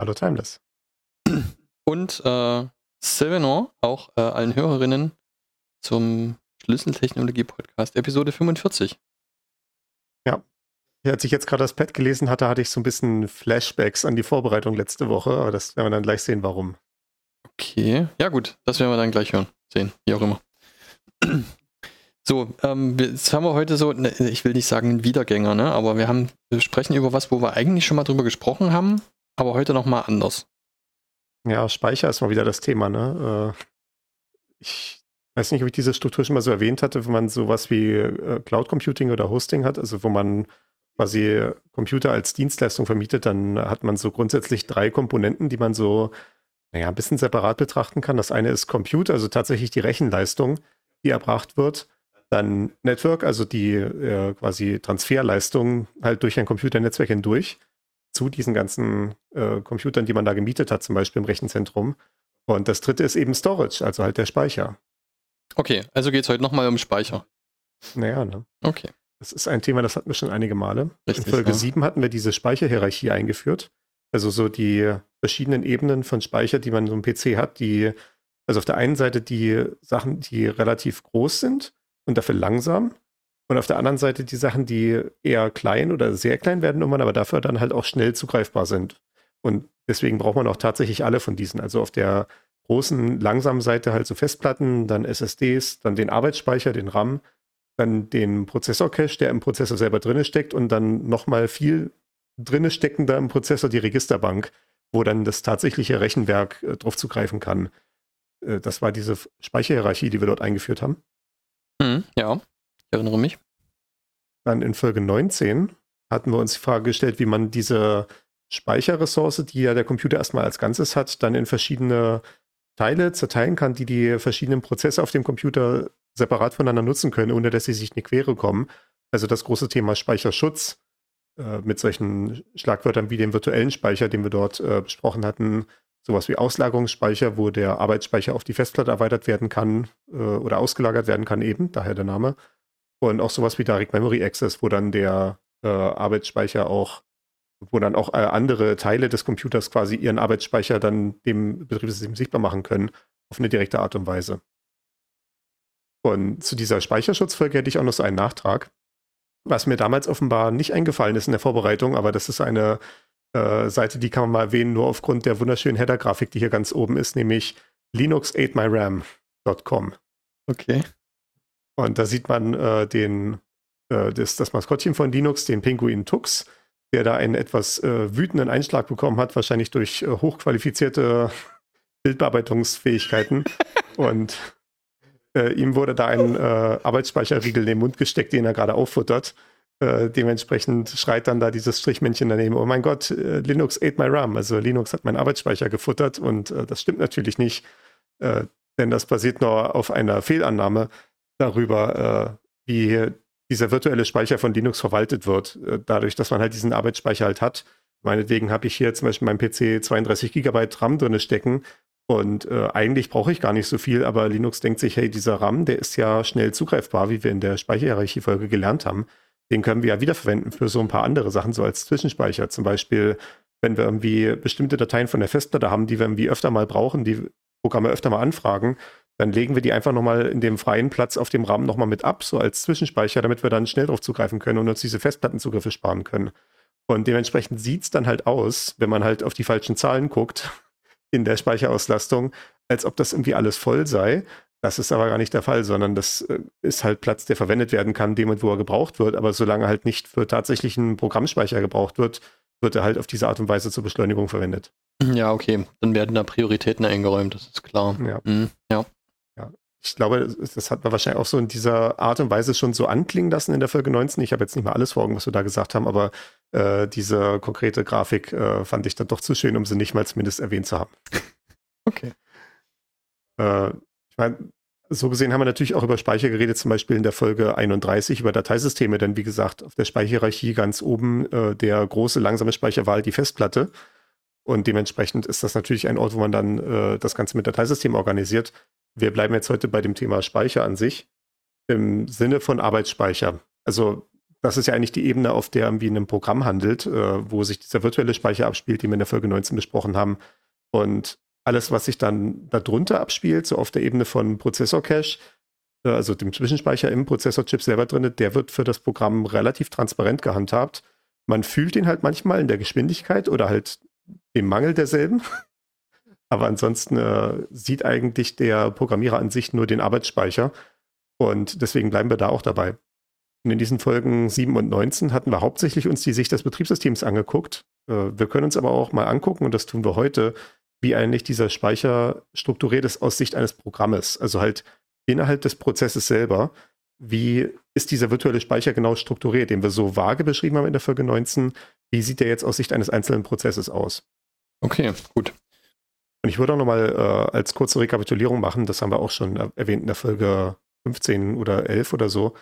Hallo Timeless. Und äh, Silvano, auch äh, allen Hörerinnen zum Schlüsseltechnologie-Podcast, Episode 45. Ja. Als ich jetzt gerade das Pad gelesen hatte, hatte ich so ein bisschen Flashbacks an die Vorbereitung letzte Woche, aber das werden wir dann gleich sehen, warum. Okay, ja gut, das werden wir dann gleich hören, sehen, wie auch immer. So, ähm, jetzt haben wir heute so, ne, ich will nicht sagen Wiedergänger, ne, aber wir haben, wir sprechen über was, wo wir eigentlich schon mal drüber gesprochen haben, aber heute nochmal anders. Ja, Speicher ist mal wieder das Thema, ne? Äh, ich weiß nicht, ob ich diese Struktur schon mal so erwähnt hatte, wenn man sowas wie äh, Cloud Computing oder Hosting hat, also wo man quasi Computer als Dienstleistung vermietet, dann hat man so grundsätzlich drei Komponenten, die man so, naja, ein bisschen separat betrachten kann. Das eine ist Compute, also tatsächlich die Rechenleistung, die erbracht wird. Dann Network, also die äh, quasi Transferleistung halt durch ein Computernetzwerk hindurch zu diesen ganzen äh, Computern, die man da gemietet hat, zum Beispiel im Rechenzentrum. Und das dritte ist eben Storage, also halt der Speicher. Okay, also geht es heute nochmal um Speicher. Naja, ne? Okay. Das ist ein Thema, das hatten wir schon einige Male. Richtig, In Folge ja. 7 hatten wir diese Speicherhierarchie eingeführt. Also so die verschiedenen Ebenen von Speicher, die man so im PC hat, die, also auf der einen Seite die Sachen, die relativ groß sind und dafür langsam. Und auf der anderen Seite die Sachen, die eher klein oder sehr klein werden irgendwann, aber dafür dann halt auch schnell zugreifbar sind. Und deswegen braucht man auch tatsächlich alle von diesen. Also auf der großen, langsamen Seite halt so Festplatten, dann SSDs, dann den Arbeitsspeicher, den RAM, dann den Prozessor-Cache, der im Prozessor selber drinne steckt und dann nochmal viel drinne steckender im Prozessor die Registerbank, wo dann das tatsächliche Rechenwerk äh, drauf zugreifen kann. Äh, das war diese Speicherhierarchie, die wir dort eingeführt haben. Hm, ja, ich erinnere mich. Dann in Folge 19 hatten wir uns die Frage gestellt, wie man diese Speicherressource, die ja der Computer erstmal als Ganzes hat, dann in verschiedene Teile zerteilen kann, die die verschiedenen Prozesse auf dem Computer separat voneinander nutzen können, ohne dass sie sich in die Quere kommen. Also das große Thema Speicherschutz äh, mit solchen Schlagwörtern wie dem virtuellen Speicher, den wir dort äh, besprochen hatten, sowas wie Auslagerungsspeicher, wo der Arbeitsspeicher auf die Festplatte erweitert werden kann äh, oder ausgelagert werden kann eben, daher der Name. Und auch sowas wie Direct Memory Access, wo dann der äh, Arbeitsspeicher auch, wo dann auch äh, andere Teile des Computers quasi ihren Arbeitsspeicher dann dem Betriebssystem sichtbar machen können, auf eine direkte Art und Weise. Und zu dieser Speicherschutzfolge hätte ich auch noch so einen Nachtrag, was mir damals offenbar nicht eingefallen ist in der Vorbereitung, aber das ist eine äh, Seite, die kann man mal erwähnen, nur aufgrund der wunderschönen Header-Grafik, die hier ganz oben ist, nämlich linux8myram.com. Okay. Und da sieht man äh, den, äh, das, das Maskottchen von Linux, den Pinguin Tux, der da einen etwas äh, wütenden Einschlag bekommen hat, wahrscheinlich durch äh, hochqualifizierte Bildbearbeitungsfähigkeiten. Und äh, ihm wurde da ein äh, Arbeitsspeicherriegel in den Mund gesteckt, den er gerade auffuttert. Dementsprechend schreit dann da dieses Strichmännchen daneben, oh mein Gott, Linux ate my RAM. Also Linux hat meinen Arbeitsspeicher gefuttert und das stimmt natürlich nicht, denn das basiert nur auf einer Fehlannahme darüber, äh, wie dieser virtuelle Speicher von Linux verwaltet wird. Äh, dadurch, dass man halt diesen Arbeitsspeicher halt hat. Meinetwegen habe ich hier zum Beispiel in meinem PC 32 Gigabyte RAM drin stecken und äh, eigentlich brauche ich gar nicht so viel, aber Linux denkt sich, hey, dieser RAM, der ist ja schnell zugreifbar, wie wir in der Speicherhierarchie-Folge gelernt haben. Den können wir ja wiederverwenden für so ein paar andere Sachen, so als Zwischenspeicher. Zum Beispiel, wenn wir irgendwie bestimmte Dateien von der Festplatte haben, die wir irgendwie öfter mal brauchen, die Programme öfter mal anfragen, dann legen wir die einfach nochmal in dem freien Platz auf dem RAM nochmal mit ab, so als Zwischenspeicher, damit wir dann schnell drauf zugreifen können und uns diese Festplattenzugriffe sparen können. Und dementsprechend sieht es dann halt aus, wenn man halt auf die falschen Zahlen guckt in der Speicherauslastung, als ob das irgendwie alles voll sei. Das ist aber gar nicht der Fall, sondern das äh, ist halt Platz, der verwendet werden kann, dem und wo er gebraucht wird. Aber solange halt nicht für tatsächlichen Programmspeicher gebraucht wird, wird er halt auf diese Art und Weise zur Beschleunigung verwendet. Ja, okay. Dann werden da Prioritäten eingeräumt, das ist klar. Ja. Mhm, ja. Ich glaube, das hat man wahrscheinlich auch so in dieser Art und Weise schon so anklingen lassen in der Folge 19. Ich habe jetzt nicht mal alles vor Augen, was wir da gesagt haben, aber äh, diese konkrete Grafik äh, fand ich dann doch zu schön, um sie nicht mal zumindest erwähnt zu haben. Okay. Äh, ich meine, so gesehen haben wir natürlich auch über Speicher geredet, zum Beispiel in der Folge 31 über Dateisysteme, denn wie gesagt, auf der Speicherhierarchie ganz oben äh, der große langsame Speicher war halt die Festplatte. Und dementsprechend ist das natürlich ein Ort, wo man dann äh, das Ganze mit Dateisystemen organisiert. Wir bleiben jetzt heute bei dem Thema Speicher an sich im Sinne von Arbeitsspeicher. Also das ist ja eigentlich die Ebene, auf der irgendwie in einem Programm handelt, äh, wo sich dieser virtuelle Speicher abspielt, den wir in der Folge 19 besprochen haben. Und alles, was sich dann darunter abspielt, so auf der Ebene von Prozessor-Cache, äh, also dem Zwischenspeicher im Prozessorchip selber drin, der wird für das Programm relativ transparent gehandhabt. Man fühlt ihn halt manchmal in der Geschwindigkeit oder halt dem Mangel derselben. Aber ansonsten äh, sieht eigentlich der Programmierer an sich nur den Arbeitsspeicher. Und deswegen bleiben wir da auch dabei. Und in diesen Folgen 7 und 19 hatten wir hauptsächlich uns die Sicht des Betriebssystems angeguckt. Äh, wir können uns aber auch mal angucken, und das tun wir heute, wie eigentlich dieser Speicher strukturiert ist aus Sicht eines Programmes. Also halt innerhalb des Prozesses selber. Wie ist dieser virtuelle Speicher genau strukturiert, den wir so vage beschrieben haben in der Folge 19? Wie sieht der jetzt aus Sicht eines einzelnen Prozesses aus? Okay, gut. Und ich würde auch nochmal äh, als kurze Rekapitulierung machen, das haben wir auch schon erwähnt in der Folge 15 oder 11 oder so,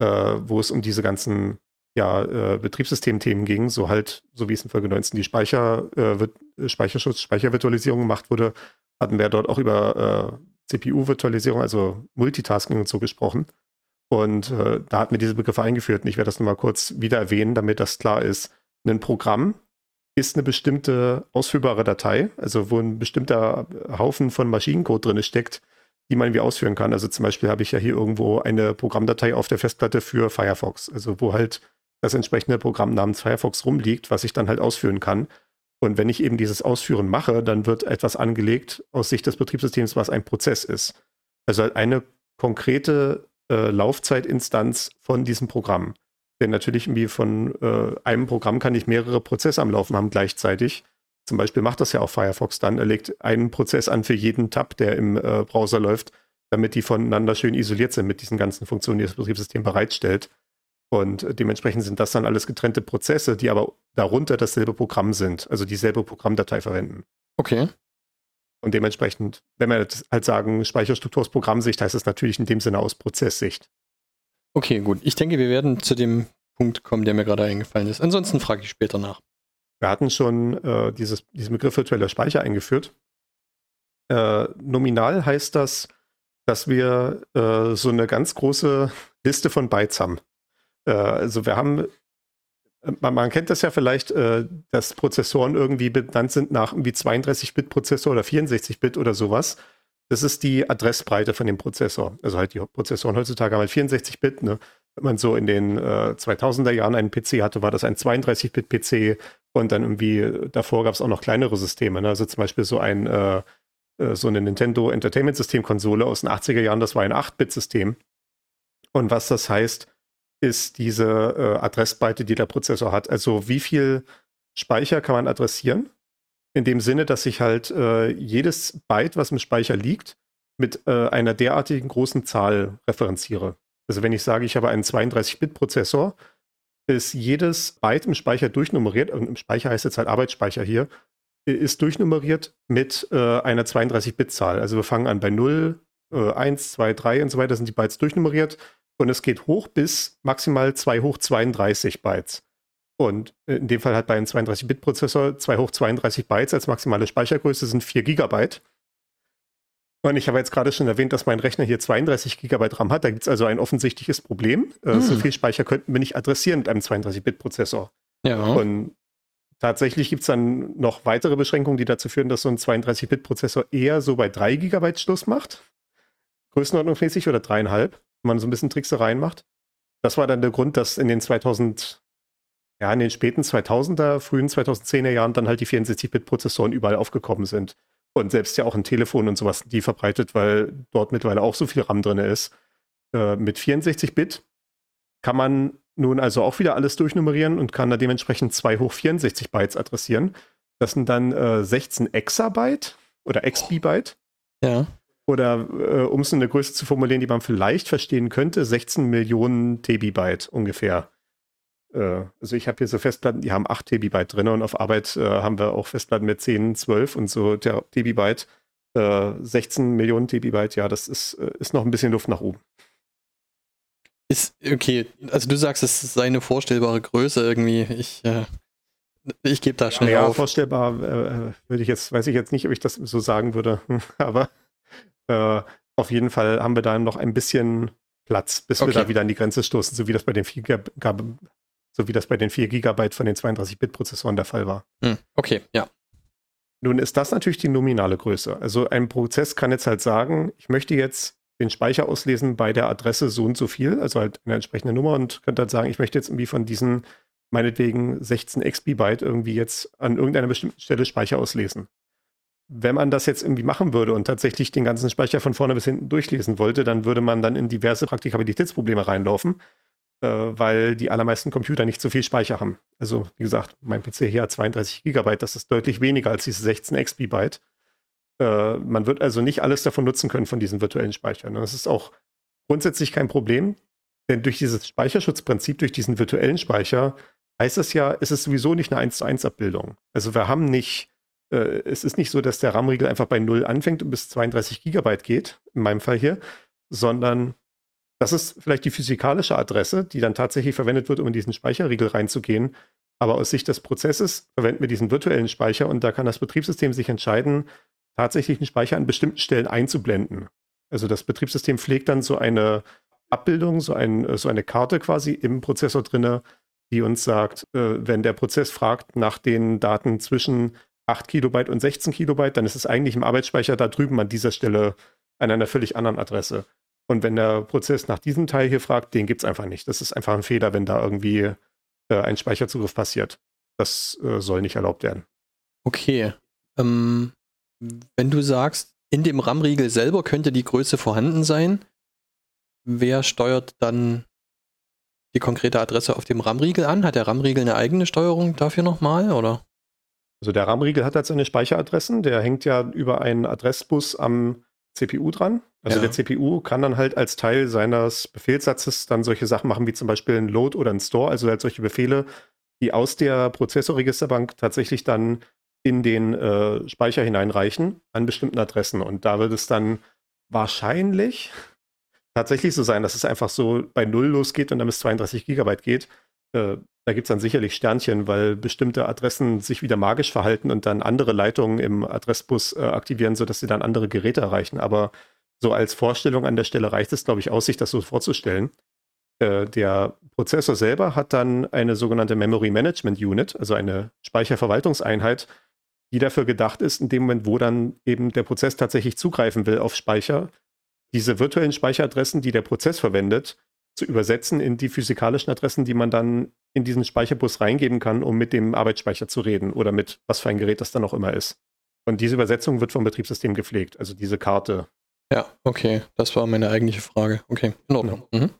äh, wo es um diese ganzen ja, äh, Betriebssystemthemen ging, so halt, so wie es in Folge 19 die Speicher, äh, Speicherschutz, Speichervirtualisierung gemacht wurde, hatten wir dort auch über äh, CPU-Virtualisierung, also Multitasking und so gesprochen. Und äh, da hatten wir diese Begriffe eingeführt und ich werde das nochmal kurz wieder erwähnen, damit das klar ist. Ein Programm ist eine bestimmte ausführbare Datei, also wo ein bestimmter Haufen von Maschinencode drin steckt, die man irgendwie ausführen kann. Also zum Beispiel habe ich ja hier irgendwo eine Programmdatei auf der Festplatte für Firefox, also wo halt das entsprechende Programm namens Firefox rumliegt, was ich dann halt ausführen kann. Und wenn ich eben dieses Ausführen mache, dann wird etwas angelegt aus Sicht des Betriebssystems, was ein Prozess ist. Also halt eine konkrete äh, Laufzeitinstanz von diesem Programm. Denn natürlich irgendwie von äh, einem Programm kann ich mehrere Prozesse am Laufen haben gleichzeitig. Zum Beispiel macht das ja auch Firefox dann. Er legt einen Prozess an für jeden Tab, der im äh, Browser läuft, damit die voneinander schön isoliert sind mit diesen ganzen Funktionen, die das Betriebssystem bereitstellt. Und dementsprechend sind das dann alles getrennte Prozesse, die aber darunter dasselbe Programm sind, also dieselbe Programmdatei verwenden. Okay. Und dementsprechend, wenn wir halt sagen, Speicherstruktur aus Programmsicht, heißt es natürlich in dem Sinne aus Prozesssicht. Okay, gut. Ich denke, wir werden zu dem Punkt kommen, der mir gerade eingefallen ist. Ansonsten frage ich später nach. Wir hatten schon äh, dieses, diesen Begriff virtueller Speicher eingeführt. Äh, nominal heißt das, dass wir äh, so eine ganz große Liste von Bytes haben. Äh, also wir haben, man, man, kennt das ja vielleicht, äh, dass Prozessoren irgendwie benannt sind nach irgendwie 32-Bit-Prozessor oder 64-Bit oder sowas. Das ist die Adressbreite von dem Prozessor. Also halt die Prozessoren heutzutage haben halt 64-Bit. Ne? Wenn man so in den äh, 2000er Jahren einen PC hatte, war das ein 32-Bit-PC und dann irgendwie davor gab es auch noch kleinere Systeme. Ne? Also zum Beispiel so ein äh, äh so eine Nintendo Entertainment System Konsole aus den 80er Jahren, das war ein 8-Bit-System. Und was das heißt, ist diese äh, Adressbreite, die der Prozessor hat. Also wie viel Speicher kann man adressieren? In dem Sinne, dass ich halt äh, jedes Byte, was im Speicher liegt, mit äh, einer derartigen großen Zahl referenziere. Also wenn ich sage, ich habe einen 32-Bit-Prozessor, ist jedes Byte im Speicher durchnummeriert, und im Speicher heißt jetzt halt Arbeitsspeicher hier, ist durchnummeriert mit äh, einer 32-Bit-Zahl. Also wir fangen an bei 0, äh, 1, 2, 3 und so weiter, sind die Bytes durchnummeriert und es geht hoch bis maximal 2 hoch 32 Bytes. Und in dem Fall hat bei einem 32-Bit-Prozessor 2 hoch 32 Bytes als maximale Speichergröße sind 4 Gigabyte. Und ich habe jetzt gerade schon erwähnt, dass mein Rechner hier 32 Gigabyte RAM hat. Da gibt es also ein offensichtliches Problem. Hm. So viel Speicher könnten wir nicht adressieren mit einem 32-Bit-Prozessor. Ja. Und tatsächlich gibt es dann noch weitere Beschränkungen, die dazu führen, dass so ein 32-Bit-Prozessor eher so bei 3 Gigabyte Schluss macht. Größenordnungsmäßig oder dreieinhalb, wenn man so ein bisschen Tricksereien macht. Das war dann der Grund, dass in den 2000 ja, in den späten 2000er, frühen 2010er Jahren dann halt die 64-Bit-Prozessoren überall aufgekommen sind. Und selbst ja auch ein Telefon und sowas, die verbreitet, weil dort mittlerweile auch so viel RAM drin ist. Äh, mit 64-Bit kann man nun also auch wieder alles durchnummerieren und kann da dementsprechend 2 hoch 64 Bytes adressieren. Das sind dann äh, 16 Exabyte oder XB-Byte. Ja. Oder äh, um es in eine Größe zu formulieren, die man vielleicht verstehen könnte, 16 Millionen Tebibyte ungefähr. Äh, also ich habe hier so Festplatten, die haben 8 Tebibyte drin und auf Arbeit äh, haben wir auch Festplatten mit 10, 12 und so Tebibyte. 16 äh, Millionen Tebibyte, ja, das ist, äh, ist noch ein bisschen Luft nach oben. Ist, okay, also du sagst, es ist eine vorstellbare Größe irgendwie. Ich, äh, ich gebe da schnell ja, auf. vorstellbar äh, würde ich jetzt, weiß ich jetzt nicht, ob ich das so sagen würde, aber auf jeden Fall haben wir da noch ein bisschen Platz, bis okay. wir da wieder an die Grenze stoßen, so wie das bei den 4 Gab so wie das bei den 4 Gigabyte von den 32-Bit-Prozessoren der Fall war. Hm, okay, ja. Nun ist das natürlich die nominale Größe. Also ein Prozess kann jetzt halt sagen, ich möchte jetzt den Speicher auslesen bei der Adresse so und so viel, also halt eine entsprechende Nummer und könnte halt sagen, ich möchte jetzt irgendwie von diesen meinetwegen 16 XB-Byte irgendwie jetzt an irgendeiner bestimmten Stelle Speicher auslesen. Wenn man das jetzt irgendwie machen würde und tatsächlich den ganzen Speicher von vorne bis hinten durchlesen wollte, dann würde man dann in diverse Praktikabilitätsprobleme reinlaufen, weil die allermeisten Computer nicht so viel Speicher haben. Also wie gesagt, mein PC hier hat 32 Gigabyte, das ist deutlich weniger als diese 16 XB-Byte. Äh, man wird also nicht alles davon nutzen können von diesen virtuellen Speichern. Das ist auch grundsätzlich kein Problem, denn durch dieses Speicherschutzprinzip, durch diesen virtuellen Speicher, heißt es ja, es ist sowieso nicht eine 1 zu 1 Abbildung. Also wir haben nicht, äh, es ist nicht so, dass der RAM-Riegel einfach bei 0 anfängt und bis 32 Gigabyte geht, in meinem Fall hier, sondern das ist vielleicht die physikalische Adresse, die dann tatsächlich verwendet wird, um in diesen Speicherriegel reinzugehen. Aber aus Sicht des Prozesses verwenden wir diesen virtuellen Speicher und da kann das Betriebssystem sich entscheiden, tatsächlich einen Speicher an bestimmten Stellen einzublenden. Also das Betriebssystem pflegt dann so eine Abbildung, so, ein, so eine Karte quasi im Prozessor drinne, die uns sagt, äh, wenn der Prozess fragt nach den Daten zwischen 8 Kilobyte und 16 Kilobyte, dann ist es eigentlich im Arbeitsspeicher da drüben an dieser Stelle an einer völlig anderen Adresse. Und wenn der Prozess nach diesem Teil hier fragt, den gibt es einfach nicht. Das ist einfach ein Fehler, wenn da irgendwie äh, ein Speicherzugriff passiert. Das äh, soll nicht erlaubt werden. Okay. Ähm, wenn du sagst, in dem RAM-Riegel selber könnte die Größe vorhanden sein, wer steuert dann die konkrete Adresse auf dem RAM-Riegel an? Hat der RAM-Riegel eine eigene Steuerung dafür nochmal, oder? Also der RAM-Riegel hat halt seine Speicheradressen, der hängt ja über einen Adressbus am CPU dran. Also ja. der CPU kann dann halt als Teil seines Befehlssatzes dann solche Sachen machen, wie zum Beispiel ein Load oder ein Store, also halt solche Befehle, die aus der Prozessorregisterbank tatsächlich dann in den äh, Speicher hineinreichen an bestimmten Adressen. Und da wird es dann wahrscheinlich tatsächlich so sein, dass es einfach so bei Null losgeht und dann bis 32 Gigabyte geht. Äh, da gibt es dann sicherlich Sternchen, weil bestimmte Adressen sich wieder magisch verhalten und dann andere Leitungen im Adressbus äh, aktivieren, sodass sie dann andere Geräte erreichen. Aber so als Vorstellung an der Stelle reicht es, glaube ich, aus, sich das so vorzustellen. Äh, der Prozessor selber hat dann eine sogenannte Memory Management Unit, also eine Speicherverwaltungseinheit, die dafür gedacht ist, in dem Moment, wo dann eben der Prozess tatsächlich zugreifen will auf Speicher, diese virtuellen Speicheradressen, die der Prozess verwendet, zu übersetzen in die physikalischen Adressen, die man dann in diesen Speicherbus reingeben kann, um mit dem Arbeitsspeicher zu reden oder mit was für ein Gerät das dann auch immer ist. Und diese Übersetzung wird vom Betriebssystem gepflegt, also diese Karte. Ja, okay, das war meine eigentliche Frage. Okay, in Ordnung. Mhm.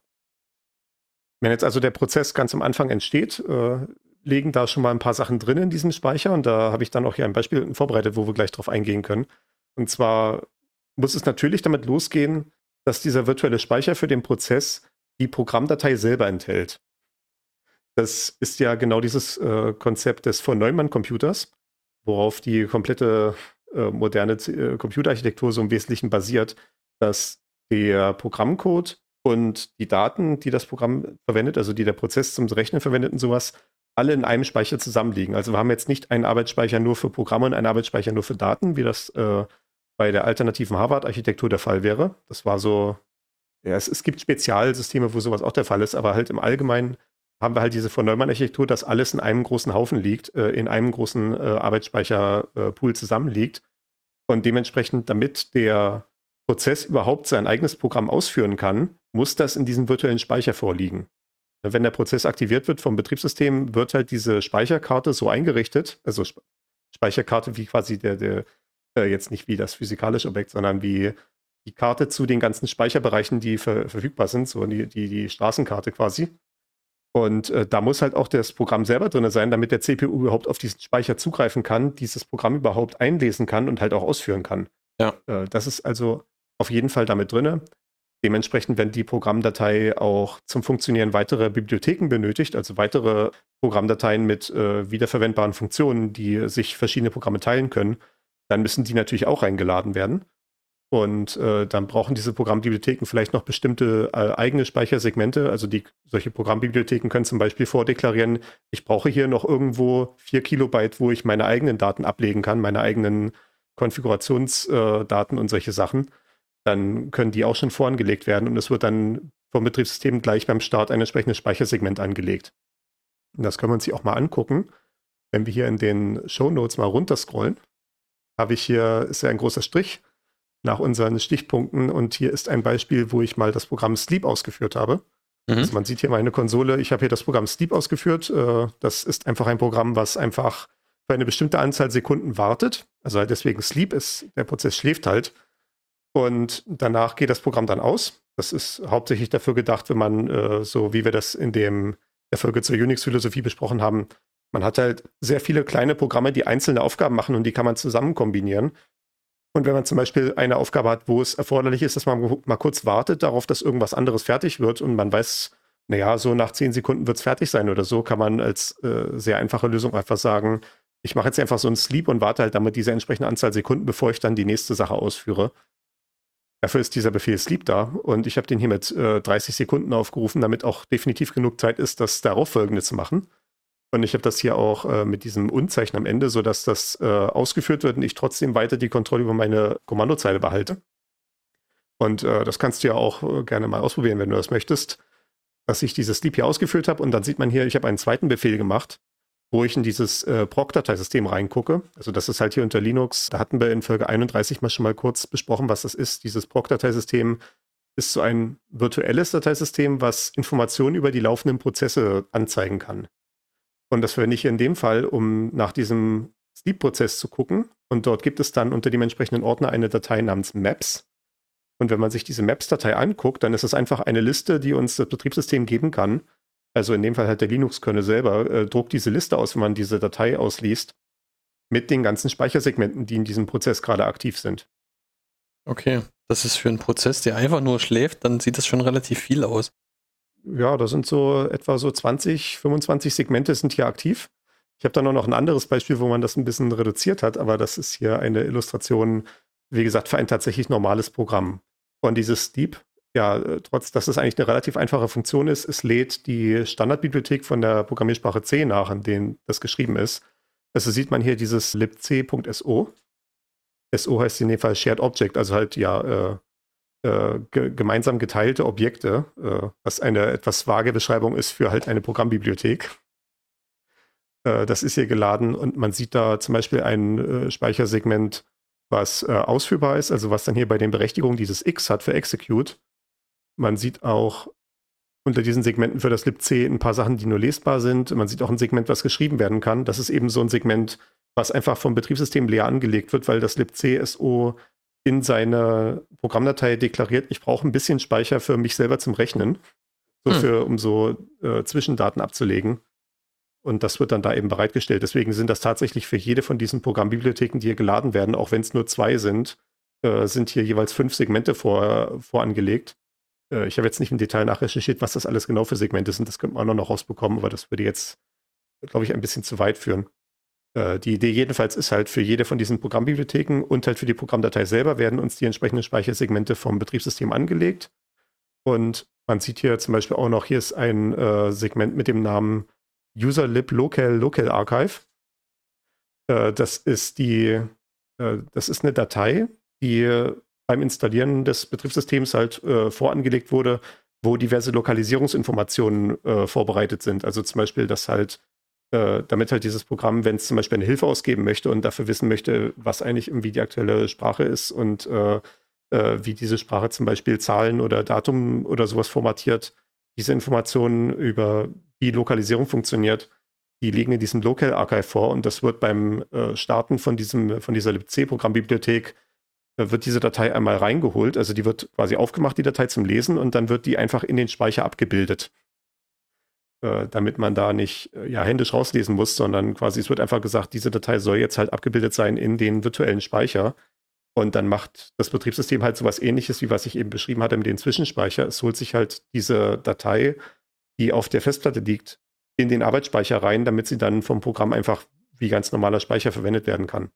Wenn jetzt also der Prozess ganz am Anfang entsteht, äh, legen da schon mal ein paar Sachen drin in diesem Speicher und da habe ich dann auch hier ein Beispiel vorbereitet, wo wir gleich drauf eingehen können. Und zwar muss es natürlich damit losgehen, dass dieser virtuelle Speicher für den Prozess die Programmdatei selber enthält. Das ist ja genau dieses äh, Konzept des von Neumann-Computers, worauf die komplette äh, moderne äh, Computerarchitektur so im Wesentlichen basiert, dass der Programmcode und die Daten, die das Programm verwendet, also die der Prozess zum Rechnen verwendet und sowas, alle in einem Speicher zusammenliegen. Also wir haben jetzt nicht einen Arbeitsspeicher nur für Programme und einen Arbeitsspeicher nur für Daten, wie das äh, bei der alternativen Harvard-Architektur der Fall wäre. Das war so, ja, es, es, gibt Spezialsysteme, wo sowas auch der Fall ist, aber halt im Allgemeinen haben wir halt diese von Neumann-Architektur, dass alles in einem großen Haufen liegt, äh, in einem großen äh, Arbeitsspeicherpool zusammenliegt. Und dementsprechend, damit der Prozess überhaupt sein eigenes Programm ausführen kann, muss das in diesem virtuellen Speicher vorliegen. Wenn der Prozess aktiviert wird vom Betriebssystem, wird halt diese Speicherkarte so eingerichtet, also Speicherkarte wie quasi der, der äh, jetzt nicht wie das physikalische Objekt, sondern wie die Karte zu den ganzen Speicherbereichen, die ver verfügbar sind, so die, die, die Straßenkarte quasi. Und äh, da muss halt auch das Programm selber drin sein, damit der CPU überhaupt auf diesen Speicher zugreifen kann, dieses Programm überhaupt einlesen kann und halt auch ausführen kann. Ja. Äh, das ist also auf jeden Fall damit drin. Dementsprechend, wenn die Programmdatei auch zum Funktionieren weitere Bibliotheken benötigt, also weitere Programmdateien mit äh, wiederverwendbaren Funktionen, die sich verschiedene Programme teilen können, dann müssen die natürlich auch reingeladen werden. Und äh, dann brauchen diese Programmbibliotheken vielleicht noch bestimmte äh, eigene Speichersegmente. Also die, solche Programmbibliotheken können zum Beispiel vordeklarieren, ich brauche hier noch irgendwo vier Kilobyte, wo ich meine eigenen Daten ablegen kann, meine eigenen Konfigurationsdaten äh, und solche Sachen. Dann können die auch schon vorangelegt werden und es wird dann vom Betriebssystem gleich beim Start ein entsprechendes Speichersegment angelegt. Und das können wir uns hier auch mal angucken. Wenn wir hier in den Show Notes mal runterscrollen, habe ich hier, ist ja ein großer Strich nach unseren Stichpunkten. Und hier ist ein Beispiel, wo ich mal das Programm Sleep ausgeführt habe. Mhm. Also man sieht hier meine Konsole. Ich habe hier das Programm Sleep ausgeführt. Äh, das ist einfach ein Programm, was einfach für eine bestimmte Anzahl Sekunden wartet. Also halt deswegen Sleep ist, der Prozess schläft halt. Und danach geht das Programm dann aus. Das ist hauptsächlich dafür gedacht, wenn man, äh, so wie wir das in dem, der Folge zur Unix-Philosophie besprochen haben, man hat halt sehr viele kleine Programme, die einzelne Aufgaben machen und die kann man zusammen kombinieren. Und wenn man zum Beispiel eine Aufgabe hat, wo es erforderlich ist, dass man mal kurz wartet darauf, dass irgendwas anderes fertig wird und man weiß, naja, so nach zehn Sekunden wird es fertig sein oder so, kann man als äh, sehr einfache Lösung einfach sagen, ich mache jetzt einfach so einen Sleep und warte halt damit diese entsprechende Anzahl Sekunden, bevor ich dann die nächste Sache ausführe. Dafür ist dieser Befehl Sleep da und ich habe den hier mit äh, 30 Sekunden aufgerufen, damit auch definitiv genug Zeit ist, das darauf folgende zu machen. Und ich habe das hier auch äh, mit diesem Unzeichen am Ende, sodass das äh, ausgeführt wird und ich trotzdem weiter die Kontrolle über meine Kommandozeile behalte. Und äh, das kannst du ja auch äh, gerne mal ausprobieren, wenn du das möchtest, dass ich dieses Sleep hier ausgeführt habe. Und dann sieht man hier, ich habe einen zweiten Befehl gemacht, wo ich in dieses äh, Proc-Dateisystem reingucke. Also das ist halt hier unter Linux. Da hatten wir in Folge 31 mal schon mal kurz besprochen, was das ist. Dieses Proc-Dateisystem ist so ein virtuelles Dateisystem, was Informationen über die laufenden Prozesse anzeigen kann. Und das verwende ich in dem Fall, um nach diesem Sleep-Prozess zu gucken. Und dort gibt es dann unter dem entsprechenden Ordner eine Datei namens Maps. Und wenn man sich diese Maps-Datei anguckt, dann ist es einfach eine Liste, die uns das Betriebssystem geben kann. Also in dem Fall halt der Linux-Kernel selber, äh, druckt diese Liste aus, wenn man diese Datei ausliest, mit den ganzen Speichersegmenten, die in diesem Prozess gerade aktiv sind. Okay, das ist für einen Prozess, der einfach nur schläft, dann sieht das schon relativ viel aus ja, da sind so etwa so 20, 25 Segmente sind hier aktiv. Ich habe da noch ein anderes Beispiel, wo man das ein bisschen reduziert hat, aber das ist hier eine Illustration, wie gesagt, für ein tatsächlich normales Programm. Und dieses Steep, ja, trotz dass es eigentlich eine relativ einfache Funktion ist, es lädt die Standardbibliothek von der Programmiersprache C nach, in denen das geschrieben ist. Also sieht man hier dieses libc.so. SO heißt in dem Fall Shared Object, also halt ja äh, ge gemeinsam geteilte Objekte, äh, was eine etwas vage Beschreibung ist für halt eine Programmbibliothek. Äh, das ist hier geladen und man sieht da zum Beispiel ein äh, Speichersegment, was äh, ausführbar ist, also was dann hier bei den Berechtigungen dieses X hat für Execute. Man sieht auch unter diesen Segmenten für das libc ein paar Sachen, die nur lesbar sind. Man sieht auch ein Segment, was geschrieben werden kann. Das ist eben so ein Segment, was einfach vom Betriebssystem leer angelegt wird, weil das libc SO in seiner Programmdatei deklariert, ich brauche ein bisschen Speicher für mich selber zum Rechnen, so hm. für, um so äh, Zwischendaten abzulegen. Und das wird dann da eben bereitgestellt. Deswegen sind das tatsächlich für jede von diesen Programmbibliotheken, die hier geladen werden, auch wenn es nur zwei sind, äh, sind hier jeweils fünf Segmente vor, vorangelegt. Äh, ich habe jetzt nicht im Detail nachrecherchiert, was das alles genau für Segmente sind. Das könnte man auch noch rausbekommen, aber das würde jetzt, glaube ich, ein bisschen zu weit führen. Äh, die Idee jedenfalls ist halt, für jede von diesen Programmbibliotheken und halt für die Programmdatei selber werden uns die entsprechenden Speichersegmente vom Betriebssystem angelegt. Und man sieht hier zum Beispiel auch noch, hier ist ein äh, Segment mit dem Namen userlib local local archive. Äh, das ist die, äh, das ist eine Datei, die beim Installieren des Betriebssystems halt äh, vorangelegt wurde, wo diverse Lokalisierungsinformationen äh, vorbereitet sind. Also zum Beispiel, dass halt äh, damit halt dieses Programm, wenn es zum Beispiel eine Hilfe ausgeben möchte und dafür wissen möchte, was eigentlich irgendwie die aktuelle Sprache ist und äh, äh, wie diese Sprache zum Beispiel Zahlen oder Datum oder sowas formatiert, diese Informationen über wie Lokalisierung funktioniert, die liegen in diesem Local Archive vor und das wird beim äh, Starten von diesem, von dieser libc-Programmbibliothek äh, wird diese Datei einmal reingeholt, also die wird quasi aufgemacht, die Datei zum Lesen und dann wird die einfach in den Speicher abgebildet. Äh, damit man da nicht äh, ja, händisch rauslesen muss, sondern quasi es wird einfach gesagt, diese Datei soll jetzt halt abgebildet sein in den virtuellen Speicher. Und dann macht das Betriebssystem halt sowas ähnliches, wie was ich eben beschrieben hatte mit dem Zwischenspeicher. Es holt sich halt diese Datei, die auf der Festplatte liegt, in den Arbeitsspeicher rein, damit sie dann vom Programm einfach wie ganz normaler Speicher verwendet werden kann.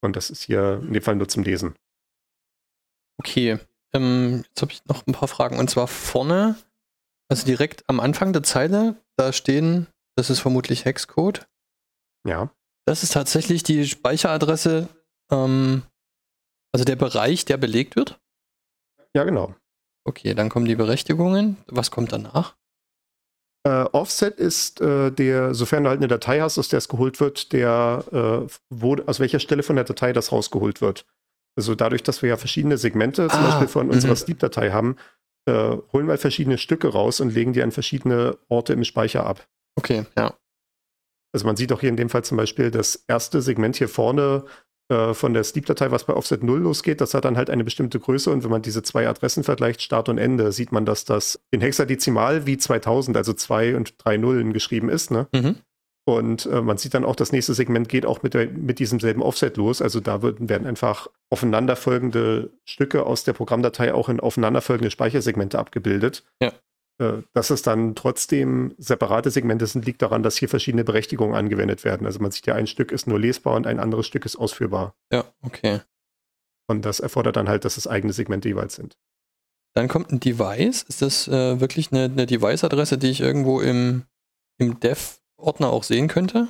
Und das ist hier in dem Fall nur zum Lesen. Okay, ähm, jetzt habe ich noch ein paar Fragen. Und zwar vorne, also direkt am Anfang der Zeile, da stehen, das ist vermutlich Hexcode. Ja. Das ist tatsächlich die Speicheradresse, ähm, also der Bereich, der belegt wird. Ja, genau. Okay, dann kommen die Berechtigungen. Was kommt danach? Äh, Offset ist äh, der, sofern du halt eine Datei hast, aus der es geholt wird, der, äh, wo, aus welcher Stelle von der Datei das rausgeholt wird. Also dadurch, dass wir ja verschiedene Segmente zum Ah, Beispiel von unserer mhm. Sleep-Datei haben, äh, holen wir verschiedene Stücke raus und legen die an verschiedene Orte im Speicher ab. Okay, ja. Also man sieht auch hier in dem Fall zum Beispiel das erste Segment hier vorne äh, von der Sleep-Datei, was bei Offset 0 losgeht, das hat dann halt eine bestimmte Größe und wenn man diese zwei Adressen vergleicht, Start und Ende, sieht man, dass das in Hexadezimal wie 2000, also zwei und drei Nullen geschrieben ist. Ne? Mhm. Und äh, man sieht dann auch, das nächste Segment geht auch mit, der, mit diesem selben Offset los. Also da wird, werden einfach aufeinanderfolgende Stücke aus der Programmdatei auch in aufeinanderfolgende Speichersegmente abgebildet. Ja. Äh, dass es dann trotzdem separate Segmente sind, liegt daran, dass hier verschiedene Berechtigungen angewendet werden. Also man sieht ja, ein Stück ist nur lesbar und ein anderes Stück ist ausführbar. Ja, okay. Und das erfordert dann halt, dass es eigene Segmente jeweils sind. Dann kommt ein Device. Ist das äh, wirklich eine, eine Device-Adresse, die ich irgendwo im, im Dev-Ordner auch sehen könnte?